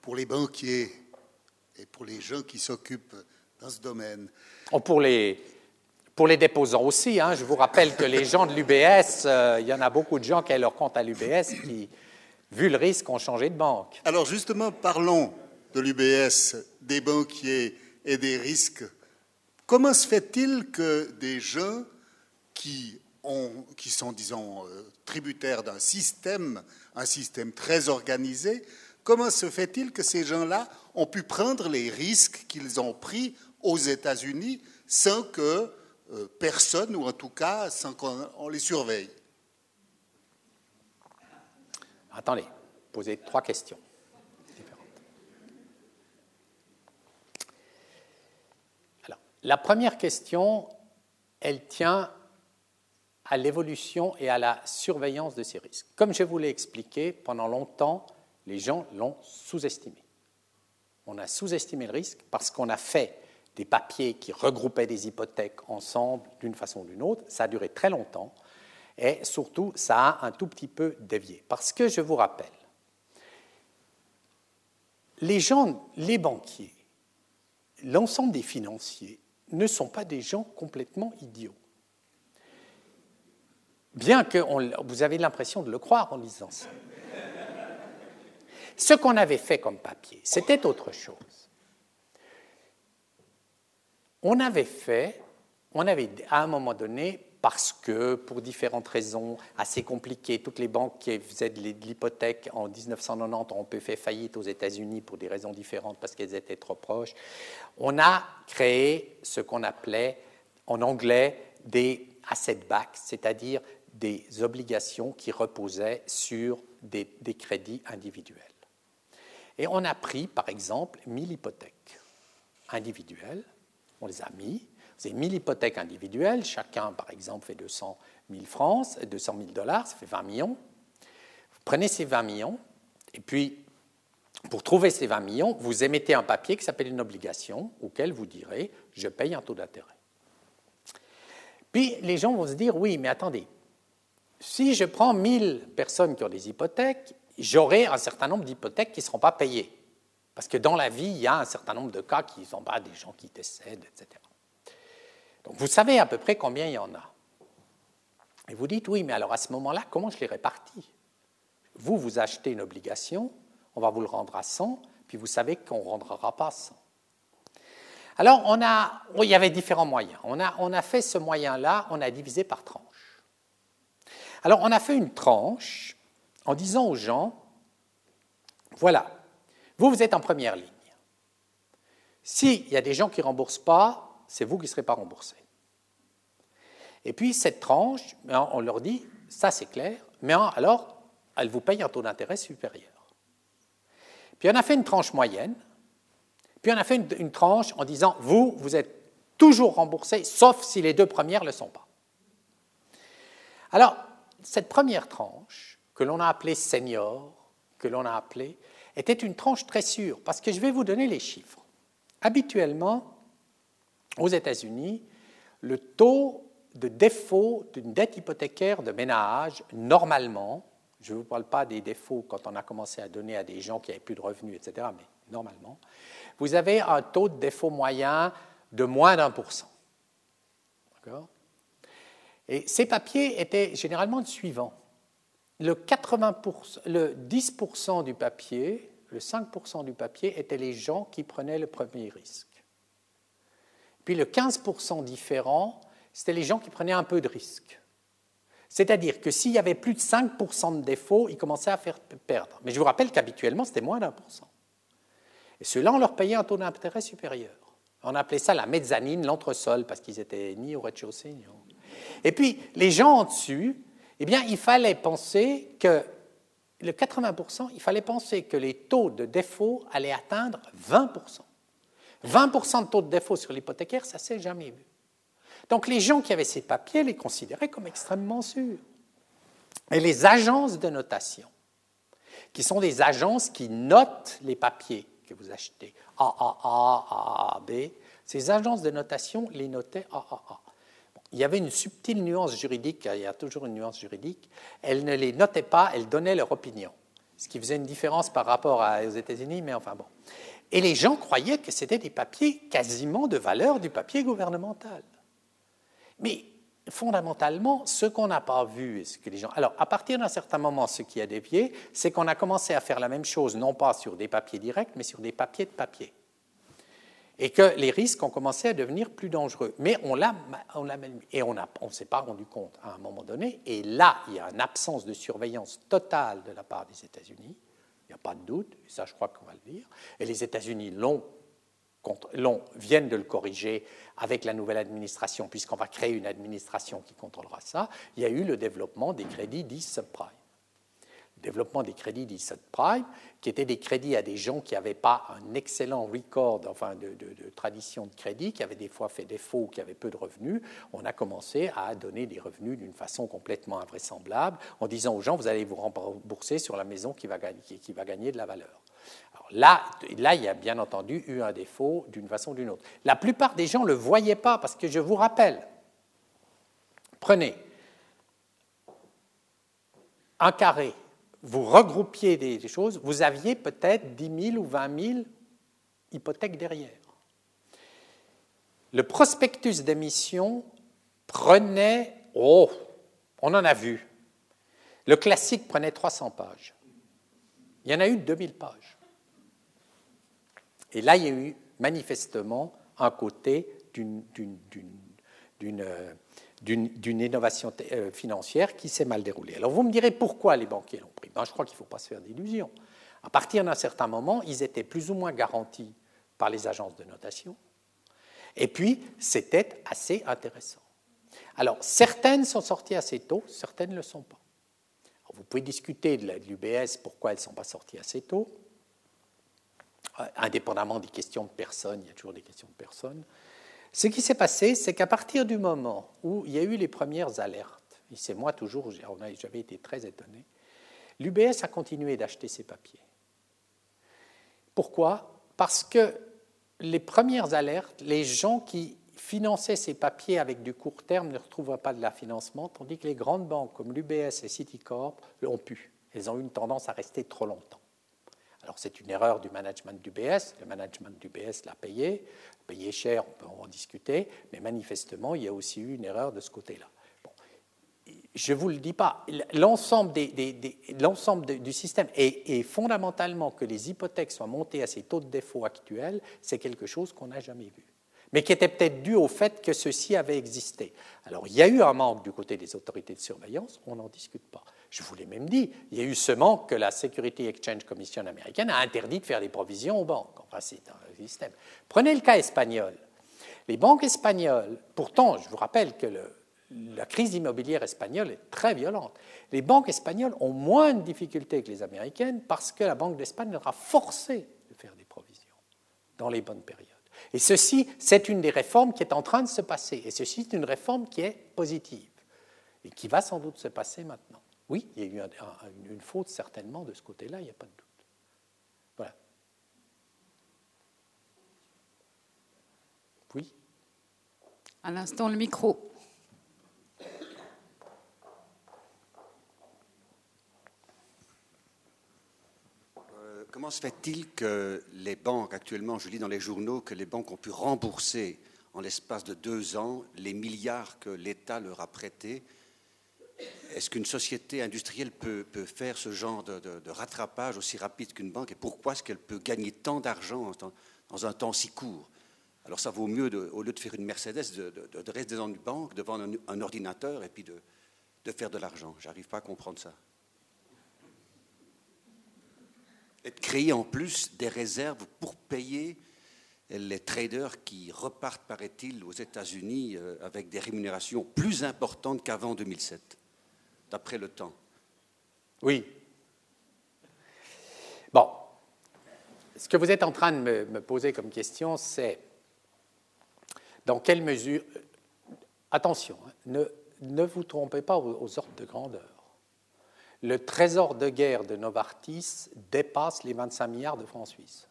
pour les banquiers et pour les gens qui s'occupent dans ce domaine. Oh, pour, les, pour les déposants aussi. Hein. Je vous rappelle que les gens de l'UBS, euh, il y en a beaucoup de gens qui ont leur compte à l'UBS qui, vu le risque, ont changé de banque. Alors justement, parlons de l'UBS, des banquiers et des risques. Comment se fait-il que des gens qui, qui sont, disons, euh, tributaires d'un système, un système très organisé, Comment se fait-il que ces gens-là ont pu prendre les risques qu'ils ont pris aux États-Unis sans que euh, personne, ou en tout cas sans qu'on les surveille? Attendez, posez trois questions différentes. La première question, elle tient à l'évolution et à la surveillance de ces risques. Comme je vous l'ai expliqué, pendant longtemps, les gens l'ont sous-estimé. On a sous-estimé le risque parce qu'on a fait des papiers qui regroupaient des hypothèques ensemble d'une façon ou d'une autre. Ça a duré très longtemps et surtout, ça a un tout petit peu dévié. Parce que je vous rappelle, les gens, les banquiers, l'ensemble des financiers ne sont pas des gens complètement idiots. Bien que vous avez l'impression de le croire en lisant ça. Ce qu'on avait fait comme papier, c'était autre chose. On avait fait, on avait à un moment donné, parce que pour différentes raisons assez compliquées, toutes les banques qui faisaient de l'hypothèque en 1990 ont peu fait faillite aux États-Unis pour des raisons différentes parce qu'elles étaient trop proches, on a créé ce qu'on appelait en anglais des asset backs, c'est-à-dire des obligations qui reposaient sur des, crédits individuels. Et on a pris, par exemple, 1000 hypothèques individuelles. On les a mis. C'est 1000 hypothèques individuelles. Chacun, par exemple, fait 200 000 francs, 200 000 dollars, ça fait 20 millions. Vous prenez ces 20 millions, et puis, pour trouver ces 20 millions, vous émettez un papier qui s'appelle une obligation, auquel vous direz je paye un taux d'intérêt. Puis les gens vont se dire oui, mais attendez, si je prends 1000 personnes qui ont des hypothèques j'aurai un certain nombre d'hypothèques qui ne seront pas payées. Parce que dans la vie, il y a un certain nombre de cas qui sont pas des gens qui décèdent, etc. Donc vous savez à peu près combien il y en a. Et vous dites, oui, mais alors à ce moment-là, comment je les répartis? Vous, vous achetez une obligation, on va vous le rendre à 100, puis vous savez qu'on ne rendra pas 100. Alors, on a, il y avait différents moyens. On a, fait ce moyen-là, on a divisé par tranche. Alors, on a fait une tranche en disant aux gens, voilà, vous, vous êtes en première ligne. S'il y a des gens qui ne remboursent pas, c'est vous qui ne serez pas remboursés. Et puis, cette tranche, ben, on leur dit, ça c'est clair, mais alors, elle vous paye un taux d'intérêt supérieur. Puis, on a fait une tranche moyenne, puis on a fait une, une tranche en disant, vous, vous êtes toujours remboursés, sauf si les deux premières ne le sont pas. Alors, cette première tranche, que l'on a appelé senior, que l'on a appelé, était une tranche très sûre, parce que je vais vous donner les chiffres. Habituellement, aux États-Unis, le taux de défaut d'une dette hypothécaire de ménage, normalement, je ne vous parle pas des défauts quand on a commencé à donner à des gens qui n'avaient plus de revenus, etc., mais normalement, vous avez un taux de défaut moyen de moins d'un pour cent. Et ces papiers étaient généralement le suivant le, 80 le 10% du papier le 5% du papier, étaient les gens qui prenaient le premier risque. Puis le 15% différent, c'était les gens qui prenaient un peu de risque. C'est-à-dire que s'il y avait plus de 5% de défauts, ils commençaient à faire perdre. Mais je vous rappelle qu'habituellement, c'était moins d'un pour cent. Et ceux-là, on leur payait un taux d'intérêt supérieur. On appelait ça la mezzanine, l'entresol, parce qu'ils étaient ni au rez-de-chaussée ni au... Et puis, les gens en dessus, eh bien, il fallait penser que le 80%, il fallait penser que les taux de défaut allaient atteindre 20%. 20% de taux de défaut sur l'hypothécaire, ça s'est jamais vu. Donc les gens qui avaient ces papiers les considéraient comme extrêmement sûrs. Et les agences de notation, qui sont des agences qui notent les papiers que vous achetez, AAA, AAB, ces agences de notation les notaient AAA il y avait une subtile nuance juridique, il y a toujours une nuance juridique, elles ne les notaient pas, elles donnaient leur opinion, ce qui faisait une différence par rapport aux États-Unis, mais enfin bon. Et les gens croyaient que c'était des papiers quasiment de valeur du papier gouvernemental. Mais fondamentalement, ce qu'on n'a pas vu, ce que les gens. Alors, à partir d'un certain moment, ce qui a dévié, c'est qu'on a commencé à faire la même chose, non pas sur des papiers directs, mais sur des papiers de papier et que les risques ont commencé à devenir plus dangereux. Mais on l'a, on et on ne on s'est pas rendu compte à un moment donné. Et là, il y a une absence de surveillance totale de la part des États-Unis. Il n'y a pas de doute, et ça, je crois qu'on va le dire. Et les États-Unis l'ont, viennent de le corriger avec la nouvelle administration, puisqu'on va créer une administration qui contrôlera ça. Il y a eu le développement des crédits dits subprime développement des crédits dits subprime, qui étaient des crédits à des gens qui n'avaient pas un excellent record, enfin de, tradition de crédit, qui avaient des fois fait défaut, qui avaient peu de revenus, on a commencé à donner des revenus d'une façon complètement invraisemblable, en disant aux gens, vous allez vous rembourser sur la maison qui va, gagner, qui va gagner de la valeur. Alors là, là, il y a bien entendu eu un défaut d'une façon ou d'une autre. La plupart des gens ne le voyaient pas, parce que je vous rappelle, prenez un carré vous regroupiez des, choses, vous aviez peut-être 10 000 ou 20 000 hypothèques derrière. Le prospectus d'émission prenait, oh, on en a vu. Le classique prenait 300 pages. Il y en a eu 2000 pages. Et là, il y a eu manifestement un côté d'une d'une innovation euh, financière qui s'est mal déroulée. Alors vous me direz pourquoi les banquiers l'ont pris. Ben, je crois qu'il ne faut pas se faire d'illusions. À partir d'un certain moment, ils étaient plus ou moins garantis par les agences de notation. Et puis, c'était assez intéressant. Alors, certaines sont sorties assez tôt, certaines ne le sont pas. vous pouvez discuter de l'UBS, pourquoi elles ne sont pas sorties assez tôt. Euh, indépendamment des questions de personnes, il y a toujours des questions de personnes. Ce qui s'est passé, c'est qu'à partir du moment où il y a eu les premières alertes, et c'est moi toujours, j'avais été très étonné, l'UBS a continué d'acheter ses papiers. Pourquoi? Parce que les premières alertes, les gens qui finançaient ces papiers avec du court terme ne retrouvaient pas de la financement, tandis que les grandes banques comme l'UBS et Citicorp l'ont pu. Elles ont eu une tendance à rester trop longtemps. Alors c'est une erreur du management d'UBS, le management d'UBS l'a payé, payé cher, on peut en discuter, mais manifestement il y a aussi eu une erreur de ce côté-là. je ne vous le dis pas, l'ensemble, du système et, fondamentalement que les hypothèques soient montées à ces taux de défaut actuels, c'est quelque chose qu'on n'a jamais vu mais qui était peut-être dû au fait que ceci avait existé. Alors il y a eu un manque du côté des autorités de surveillance, on n'en discute pas. Je vous l'ai même dit, il y a eu ce manque que la Security Exchange Commission américaine a interdit de faire des provisions aux banques. Enfin, c'est un système. Prenez le cas espagnol. Les banques espagnoles, pourtant, je vous rappelle que la crise immobilière espagnole est très violente. Les banques espagnoles ont moins de difficultés que les américaines parce que la Banque d'Espagne leur a forcé de faire des provisions dans les bonnes périodes. Et ceci, c'est une des réformes qui est en train de se passer. Et ceci, c'est une réforme qui est positive et qui va sans doute se passer maintenant. Oui, il y a eu une faute certainement de ce côté-là, il n'y a pas de doute. Voilà. Oui. À l'instant, le micro. Euh, comment se fait-il que les banques, actuellement, je lis dans les journaux que les banques ont pu rembourser en l'espace de deux ans les milliards que l'État leur a prêtés est-ce qu'une société industrielle peut, faire ce genre de, rattrapage aussi rapide qu'une banque et pourquoi est-ce qu'elle peut gagner tant d'argent dans, un temps si court? Alors ça vaut mieux, au lieu de faire une Mercedes, de, rester dans une banque devant un, un ordinateur et puis de, faire de l'argent. J'arrive pas à comprendre ça. Et de créer en plus des réserves pour payer les traders qui repartent, paraît-il, aux États-Unis euh, avec des rémunérations plus importantes qu'avant 2007, d'après le temps. Oui. Bon. Ce que vous êtes en train de me, poser comme question, c'est dans quelle mesure. Attention, hein, ne, vous trompez pas aux, ordres de grandeur. Le trésor de guerre de Novartis dépasse les 25 milliards de francs suisses.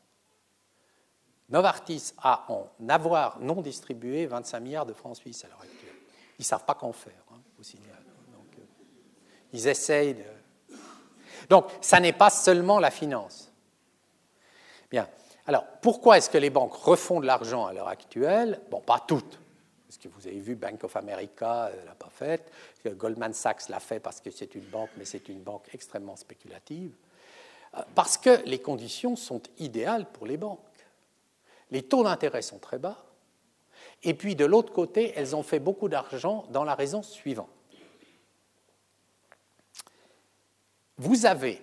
Novartis a en avoir non distribué 25 milliards de francs suisses à l'heure actuelle. Ils ne savent pas qu'en faire, hein, au signal. Ils essayent de. Donc, ça n'est pas seulement la finance. Bien. Alors, pourquoi est-ce que les banques refont de l'argent à l'heure actuelle? Bon, pas toutes. Parce que vous avez vu, Bank of America ne euh, l'a pas fait. Goldman Sachs l'a fait parce que c'est une banque, mais c'est une banque extrêmement spéculative? Euh, parce que les conditions sont idéales pour les banques. Les taux d'intérêt sont très bas. Et puis de l'autre côté, elles ont fait beaucoup d'argent dans la raison suivante. Vous avez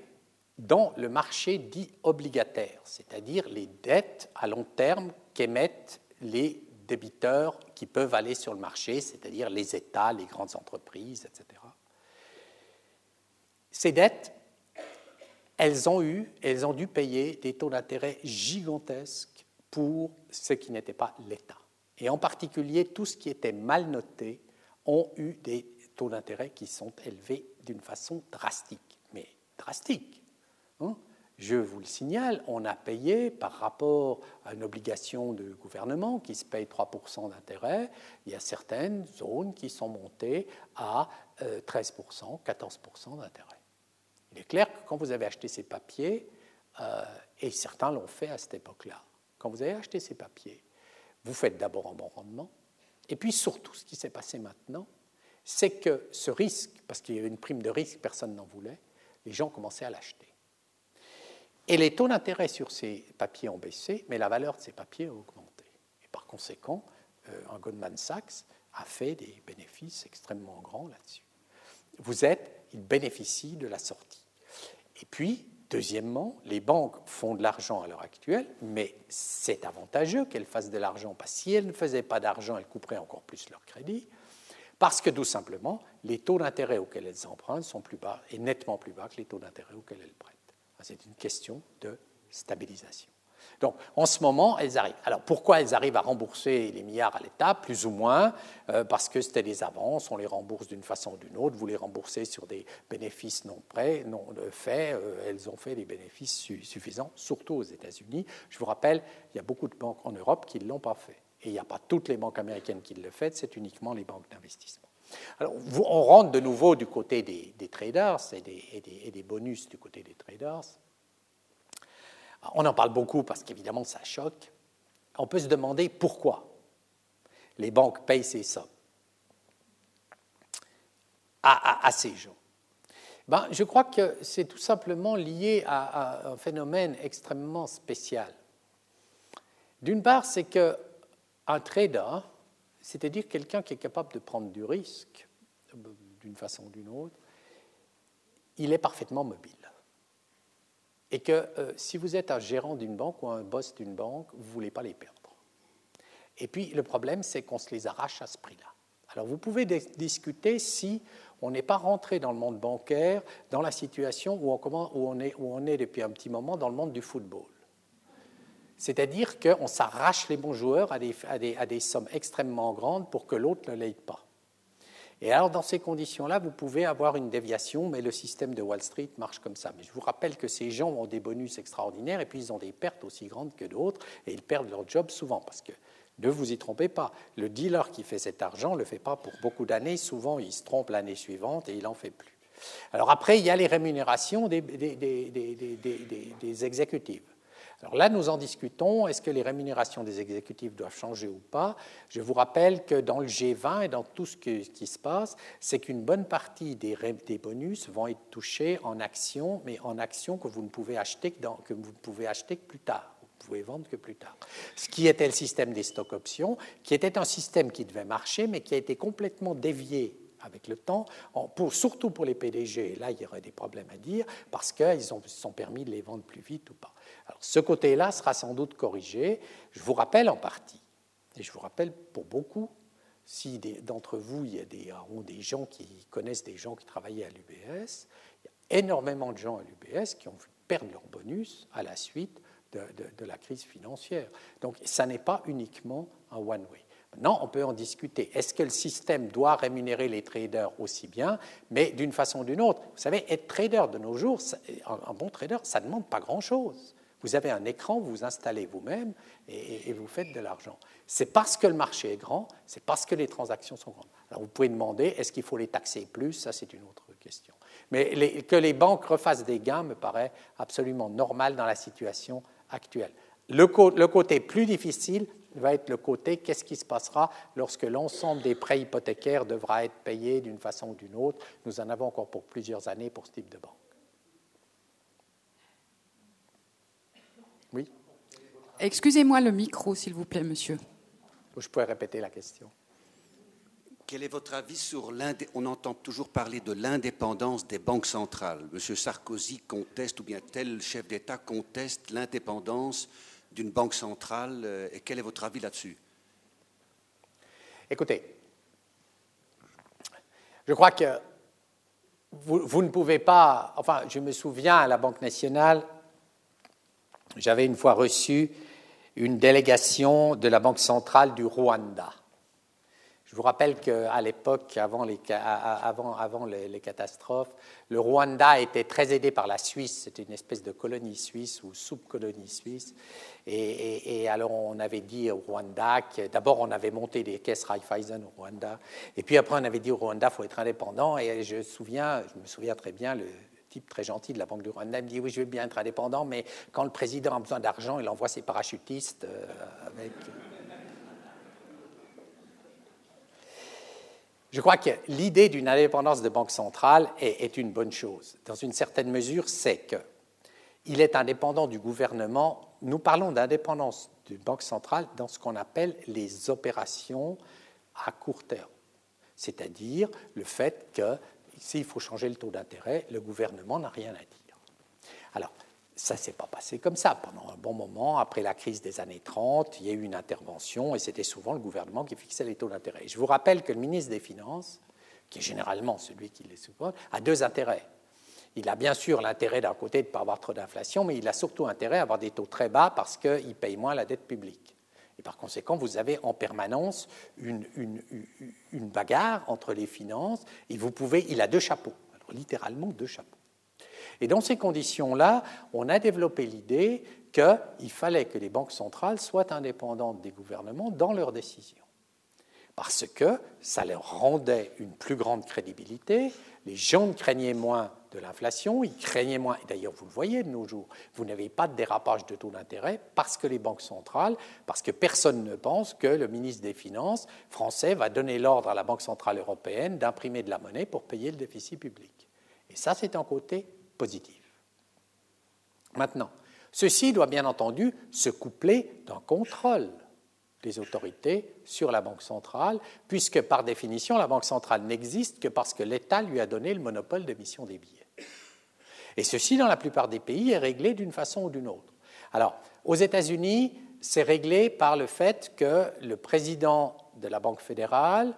dans le marché dit obligataire, c'est-à-dire les dettes à long terme qu'émettent les débiteurs qui peuvent aller sur le marché, c'est-à-dire les États, les grandes entreprises, etc. Ces dettes, elles ont eu, elles ont dû payer des taux d'intérêt gigantesques pour ce qui n'était pas l'État. Et en particulier, tout ce qui était mal noté ont eu des taux d'intérêt qui sont élevés d'une façon drastique. Drastique. Hein. Je vous le signale, on a payé par rapport à une obligation de gouvernement qui se paye 3% d'intérêt, il y a certaines zones qui sont montées à 13%, euh, 14% d'intérêt. Il est clair que quand vous avez acheté ces papiers, euh, et certains l'ont fait à cette époque-là, quand vous avez acheté ces papiers, vous faites d'abord un bon rendement, et puis surtout, ce qui s'est passé maintenant, c'est que ce risque, parce qu'il y avait une prime de risque, personne n'en voulait, les gens commençaient à l'acheter. Et les taux d'intérêt sur ces papiers ont baissé, mais la valeur de ces papiers a augmenté. Et par conséquent, euh, un Goldman Sachs a fait des bénéfices extrêmement grands là-dessus. Vous êtes, il bénéficie de la sortie. Et puis, Deuxièmement, les banques font de l'argent à l'heure actuelle, mais c'est avantageux qu'elles fassent de l'argent, parce que si elles ne faisaient pas d'argent, elles couperaient encore plus leur crédit, parce que tout simplement, les taux d'intérêt auxquels elles empruntent sont plus bas, et nettement plus bas que les taux d'intérêt auxquels elles prêtent. C'est une question de stabilisation. Donc, en ce moment, elles arrivent. Alors, pourquoi elles arrivent à rembourser les milliards à l'État? Plus ou moins euh, parce que c'était des avances, on les rembourse d'une façon ou d'une autre. Vous les remboursez sur des bénéfices non prêts, non faits. Euh, elles ont fait des bénéfices suffisants, surtout aux États-Unis. Je vous rappelle, il y a beaucoup de banques en Europe qui ne l'ont pas fait. Et il n'y a pas toutes les banques américaines qui le font, c'est uniquement les banques d'investissement. Alors, on rentre de nouveau du côté des, traders et des bonus du côté des traders. On en parle beaucoup parce qu'évidemment ça choque. On peut se demander pourquoi les banques payent ces sommes à, ces gens. Ben, je crois que c'est tout simplement lié à, un phénomène extrêmement spécial. D'une part, c'est qu'un trader, c'est-à-dire quelqu'un qui est capable de prendre du risque d'une façon ou d'une autre, il est parfaitement mobile et que euh, si vous êtes un gérant d'une banque ou un boss d'une banque, vous ne voulez pas les perdre. Et puis le problème, c'est qu'on se les arrache à ce prix-là. Alors vous pouvez discuter si on n'est pas rentré dans le monde bancaire dans la situation où on, où on est depuis un petit moment dans le monde du football. C'est-à-dire qu'on s'arrache les bons joueurs à des, sommes extrêmement grandes pour que l'autre ne l'aide pas. Et alors, dans ces conditions-là, vous pouvez avoir une déviation, mais le système de Wall Street marche comme ça. Mais je vous rappelle que ces gens ont des bonus extraordinaires et puis ils ont des pertes aussi grandes que d'autres et ils perdent leur job souvent parce que ne vous y trompez pas, le dealer qui fait cet argent ne le fait pas pour beaucoup d'années. Souvent, il se trompe l'année suivante et il n'en fait plus. Alors après, il y a les rémunérations des, des exécutives. Alors là, nous en discutons. Est-ce que les rémunérations des exécutifs doivent changer ou pas? Je vous rappelle que dans le G20 et dans tout ce qui, se passe, c'est qu'une bonne partie des, bonus vont être touchés en actions, mais en actions que vous ne pouvez acheter que, que plus tard. Vous pouvez vendre que plus tard. Ce qui était le système des stock options, qui était un système qui devait marcher, mais qui a été complètement dévié avec le temps, pour, surtout pour les PDG. Là, il y aurait des problèmes à dire parce qu'ils se sont permis de les vendre plus vite ou pas. Ce côté-là sera sans doute corrigé. Je vous rappelle en partie, et je vous rappelle pour beaucoup, si d'entre vous, il y a des, des gens qui connaissent des gens qui travaillaient à l'UBS, il y a énormément de gens à l'UBS qui ont vu perdre leur bonus à la suite de, de la crise financière. Donc, ça n'est pas uniquement un one-way. Maintenant, on peut en discuter. Est-ce que le système doit rémunérer les traders aussi bien, mais d'une façon ou d'une autre Vous savez, être trader de nos jours, un bon trader, ça ne demande pas grand-chose. Vous avez un écran, vous vous installez vous-même et, vous faites de l'argent. C'est parce que le marché est grand, c'est parce que les transactions sont grandes. Alors vous pouvez demander, est-ce qu'il faut les taxer plus? Ça, c'est une autre question. Mais que les banques refassent des gains me paraît absolument normal dans la situation actuelle. Le, le côté plus difficile, va être le côté qu'est-ce qui se passera lorsque l'ensemble des prêts hypothécaires devra être payé d'une façon ou d'une autre? Nous en avons encore pour plusieurs années pour ce type de banque. Oui Excusez-moi le micro, s'il vous plaît, monsieur. Je pourrais répéter la question. Quel est votre avis sur l'indépendance On entend toujours parler de l'indépendance des banques centrales. Monsieur Sarkozy conteste, ou bien tel chef d'État conteste l'indépendance d'une banque centrale euh, et quel est votre avis là-dessus? Écoutez, je crois que vous, ne pouvez pas, enfin je me souviens à la Banque nationale, j'avais une fois reçu une délégation de la Banque centrale du Rwanda. Je vous rappelle qu'à l'époque, avant, les, catastrophes, le Rwanda était très aidé par la Suisse. C'était une espèce de colonie suisse ou sous-colonie suisse. Et, alors on avait dit au Rwanda que d'abord on avait monté des caisses Raiffeisen au Rwanda. Et puis après on avait dit au Rwanda il faut être indépendant. Et je, je me souviens très bien, le type très gentil de la Banque du Rwanda me dit oui je veux bien être indépendant, mais quand le président a besoin d'argent, il envoie ses parachutistes euh, avec... Je crois que l'idée d'une indépendance de banque centrale est, une bonne chose. Dans une certaine mesure, c'est qu'il est indépendant du gouvernement. Nous parlons d'indépendance d'une banque centrale dans ce qu'on appelle les opérations à court terme, c'est-à-dire le fait que s'il faut changer le taux d'intérêt, le gouvernement n'a rien à dire. Alors, ça ne s'est pas passé comme ça. Pendant un bon moment, après la crise des années 30, il y a eu une intervention et c'était souvent le gouvernement qui fixait les taux d'intérêt. Je vous rappelle que le ministre des Finances, qui est généralement celui qui les supporte, a deux intérêts. Il a bien sûr l'intérêt d'un côté de ne pas avoir trop d'inflation, mais il a surtout intérêt à avoir des taux très bas parce qu'il paye moins la dette publique. Et par conséquent, vous avez en permanence une, bagarre entre les finances et vous pouvez, il a deux chapeaux, littéralement deux chapeaux. Et dans ces conditions-là, on a développé l'idée qu'il fallait que les banques centrales soient indépendantes des gouvernements dans leurs décisions. Parce que ça leur rendait une plus grande crédibilité, les gens ne craignaient moins de l'inflation, ils craignaient moins, et d'ailleurs vous le voyez de nos jours, vous n'avez pas de dérapage de taux d'intérêt parce que les banques centrales, parce que personne ne pense que le ministre des Finances français va donner l'ordre à la Banque centrale européenne d'imprimer de la monnaie pour payer le déficit public. Et ça, c'est un côté positive. Maintenant, ceci doit bien entendu se coupler d'un contrôle des autorités sur la Banque centrale, puisque par définition, la Banque centrale n'existe que parce que l'État lui a donné le monopole d'émission des billets. Et ceci, dans la plupart des pays, est réglé d'une façon ou d'une autre. Alors, aux États-Unis, c'est réglé par le fait que le président de la Banque fédérale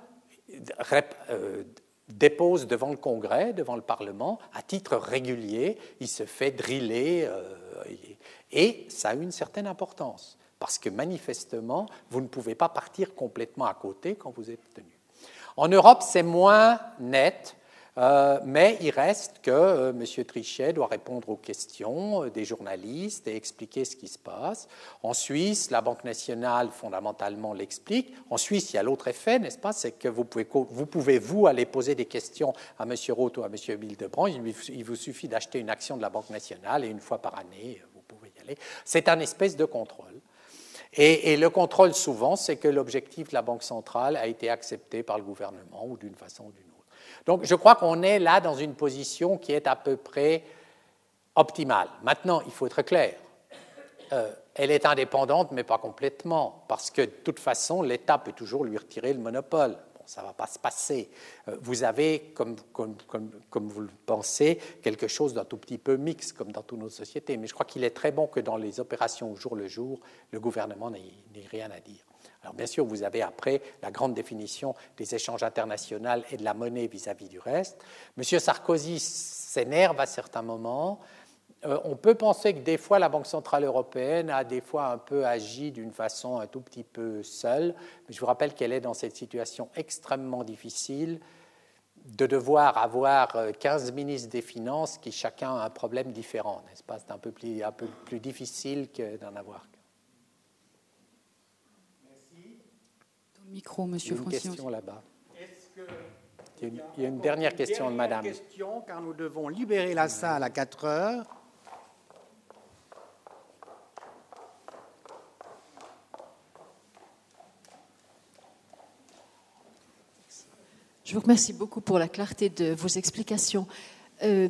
euh, dépose devant le Congrès, devant le Parlement, à titre régulier. Il se fait driller euh, et ça a une certaine importance parce que manifestement, vous ne pouvez pas partir complètement à côté quand vous êtes tenu. En Europe, c'est moins net. Euh, mais il reste que euh, M. Trichet doit répondre aux questions euh, des journalistes et expliquer ce qui se passe. En Suisse, la Banque nationale, fondamentalement, l'explique. En Suisse, il y a l'autre effet, n'est-ce pas? C'est que vous pouvez, vous aller poser des questions à M. Roth ou à M. Bildebrand. Il, il vous suffit d'acheter une action de la Banque nationale et une fois par année, vous pouvez y aller. C'est un espèce de contrôle. Et, le contrôle, souvent, c'est que l'objectif de la Banque centrale a été accepté par le gouvernement ou d'une façon ou d'une autre. Donc, je crois qu'on est là dans une position qui est à peu près optimale. Maintenant, il faut être clair. Euh, elle est indépendante, mais pas complètement, parce que de toute façon, l'État peut toujours lui retirer le monopole. Ça ne va pas se passer. Euh, vous avez, comme, vous le pensez, quelque chose d'un tout petit peu mixte, comme dans toutes nos sociétés. Mais je crois qu'il est très bon que dans les opérations au jour le jour, le gouvernement n'ait rien à dire. Alors bien sûr, vous avez après la grande définition des échanges internationaux et de la monnaie vis-à-vis -vis du reste. Monsieur Sarkozy s'énerve à certains moments. Euh, on peut penser que des fois la Banque centrale européenne a des fois un peu agi d'une façon un tout petit peu seule, mais je vous rappelle qu'elle est dans cette situation extrêmement difficile de devoir avoir 15 ministres des Finances qui chacun a un problème différent, n'est-ce pas? C'est un peu plus, un peu plus difficile que d'en avoir qu'un. Merci. Dans le micro, Monsieur Une Francion. question là-bas. Il y a une, il y a une dernière question de Madame. question, car nous devons libérer la salle à 4 heures. Je vous remercie beaucoup pour la clarté de vos explications. Euh,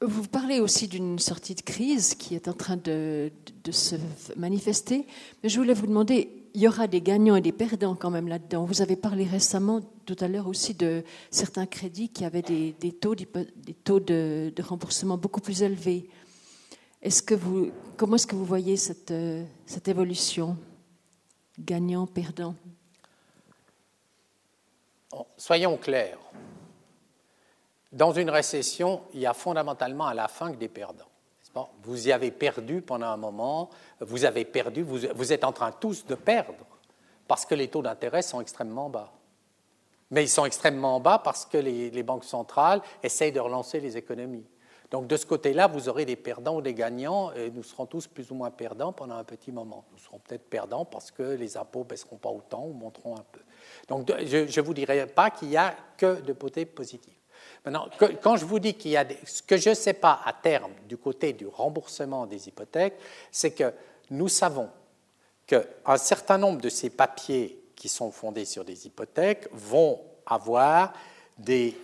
vous parlez aussi d'une sortie de crise qui est en train de, se manifester, mais je voulais vous demander, il y aura des gagnants et des perdants quand même là-dedans. Vous avez parlé récemment, tout à l'heure aussi, de certains crédits qui avaient des, taux, des taux de, remboursement beaucoup plus élevés. Est-ce que vous, comment est-ce que vous voyez cette, euh, cette évolution? Gagnant-perdant soyons clairs. Dans une récession, il y a fondamentalement à la fin que des perdants. Vous y avez perdu pendant un moment, vous avez perdu, vous, êtes en train tous de perdre parce que les taux d'intérêt sont extrêmement bas. Mais ils sont extrêmement bas parce que les, banques centrales essayent de relancer les économies. Donc de ce côté-là, vous aurez des perdants ou des gagnants, et nous serons tous plus ou moins perdants pendant un petit moment. Nous serons peut-être perdants parce que les impôts baisseront pas autant ou monteront un peu. Donc je ne vous dirai pas qu'il n'y a que de côté positif. Maintenant, quand je vous dis qu'il y a des, ce que je ne sais pas à terme du côté du remboursement des hypothèques, c'est que nous savons qu'un certain nombre de ces papiers qui sont fondés sur des hypothèques vont avoir des,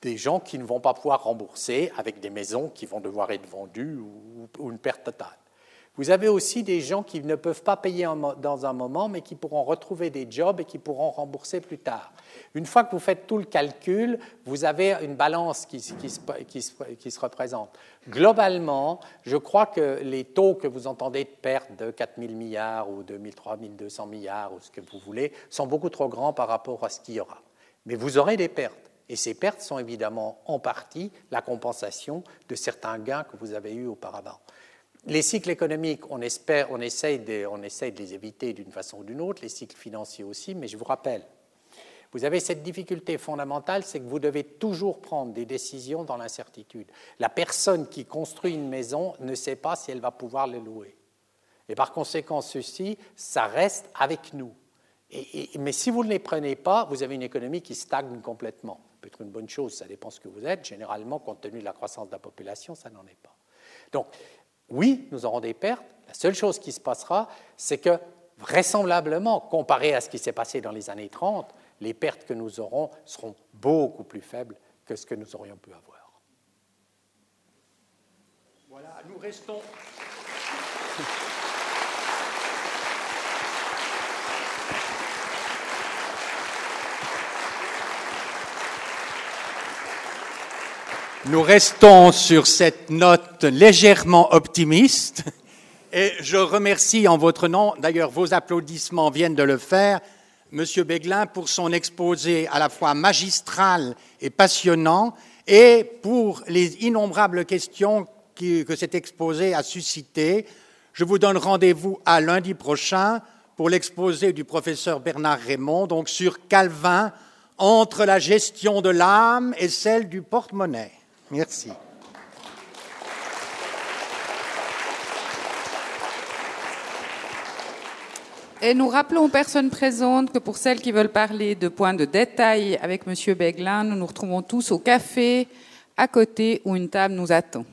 des gens qui ne vont pas pouvoir rembourser avec des maisons qui vont devoir être vendues ou une perte totale. Vous avez aussi des gens qui ne peuvent pas payer dans un moment, mais qui pourront retrouver des jobs et qui pourront rembourser plus tard. Une fois que vous faites tout le calcul, vous avez une balance qui, se- représente. Globalement, je crois que les taux que vous entendez de perte de 4 000 milliards ou de 3 200 milliards ou ce que vous voulez sont beaucoup trop grands par rapport à ce qu'il y aura. Mais vous aurez des pertes. Et ces pertes sont évidemment en partie la compensation de certains gains que vous avez eus auparavant. Les cycles économiques, on, espère, on, essaye de, on essaye de les éviter d'une façon ou d'une autre, les cycles financiers aussi, mais je vous rappelle, vous avez cette difficulté fondamentale, c'est que vous devez toujours prendre des décisions dans l'incertitude. La personne qui construit une maison ne sait pas si elle va pouvoir les louer. Et par conséquent, ceci, ça reste avec nous. Et- mais si vous ne les prenez pas, vous avez une économie qui stagne complètement. Ça peut être une bonne chose, ça dépend ce que vous êtes. Généralement, compte tenu de la croissance de la population, ça n'en est pas. Donc, oui, nous aurons des pertes. La seule chose qui se passera, c'est que vraisemblablement, comparé à ce qui s'est passé dans les années 30, les pertes que nous aurons seront beaucoup plus faibles que ce que nous aurions pu avoir. Voilà, nous restons. Nous restons sur cette note légèrement optimiste et je remercie en votre nom, d'ailleurs vos applaudissements viennent de le faire, Monsieur Béglin pour son exposé à la fois magistral et passionnant et pour les innombrables questions que cet exposé a suscitées. Je vous donne rendez-vous à lundi prochain pour l'exposé du professeur Bernard Raymond, donc sur Calvin, entre la gestion de l'âme et celle du porte-monnaie. Merci. Et nous rappelons aux personnes présentes que pour celles qui veulent parler de points de détail avec M. Beglin, nous nous retrouvons tous au café à côté où une table nous attend.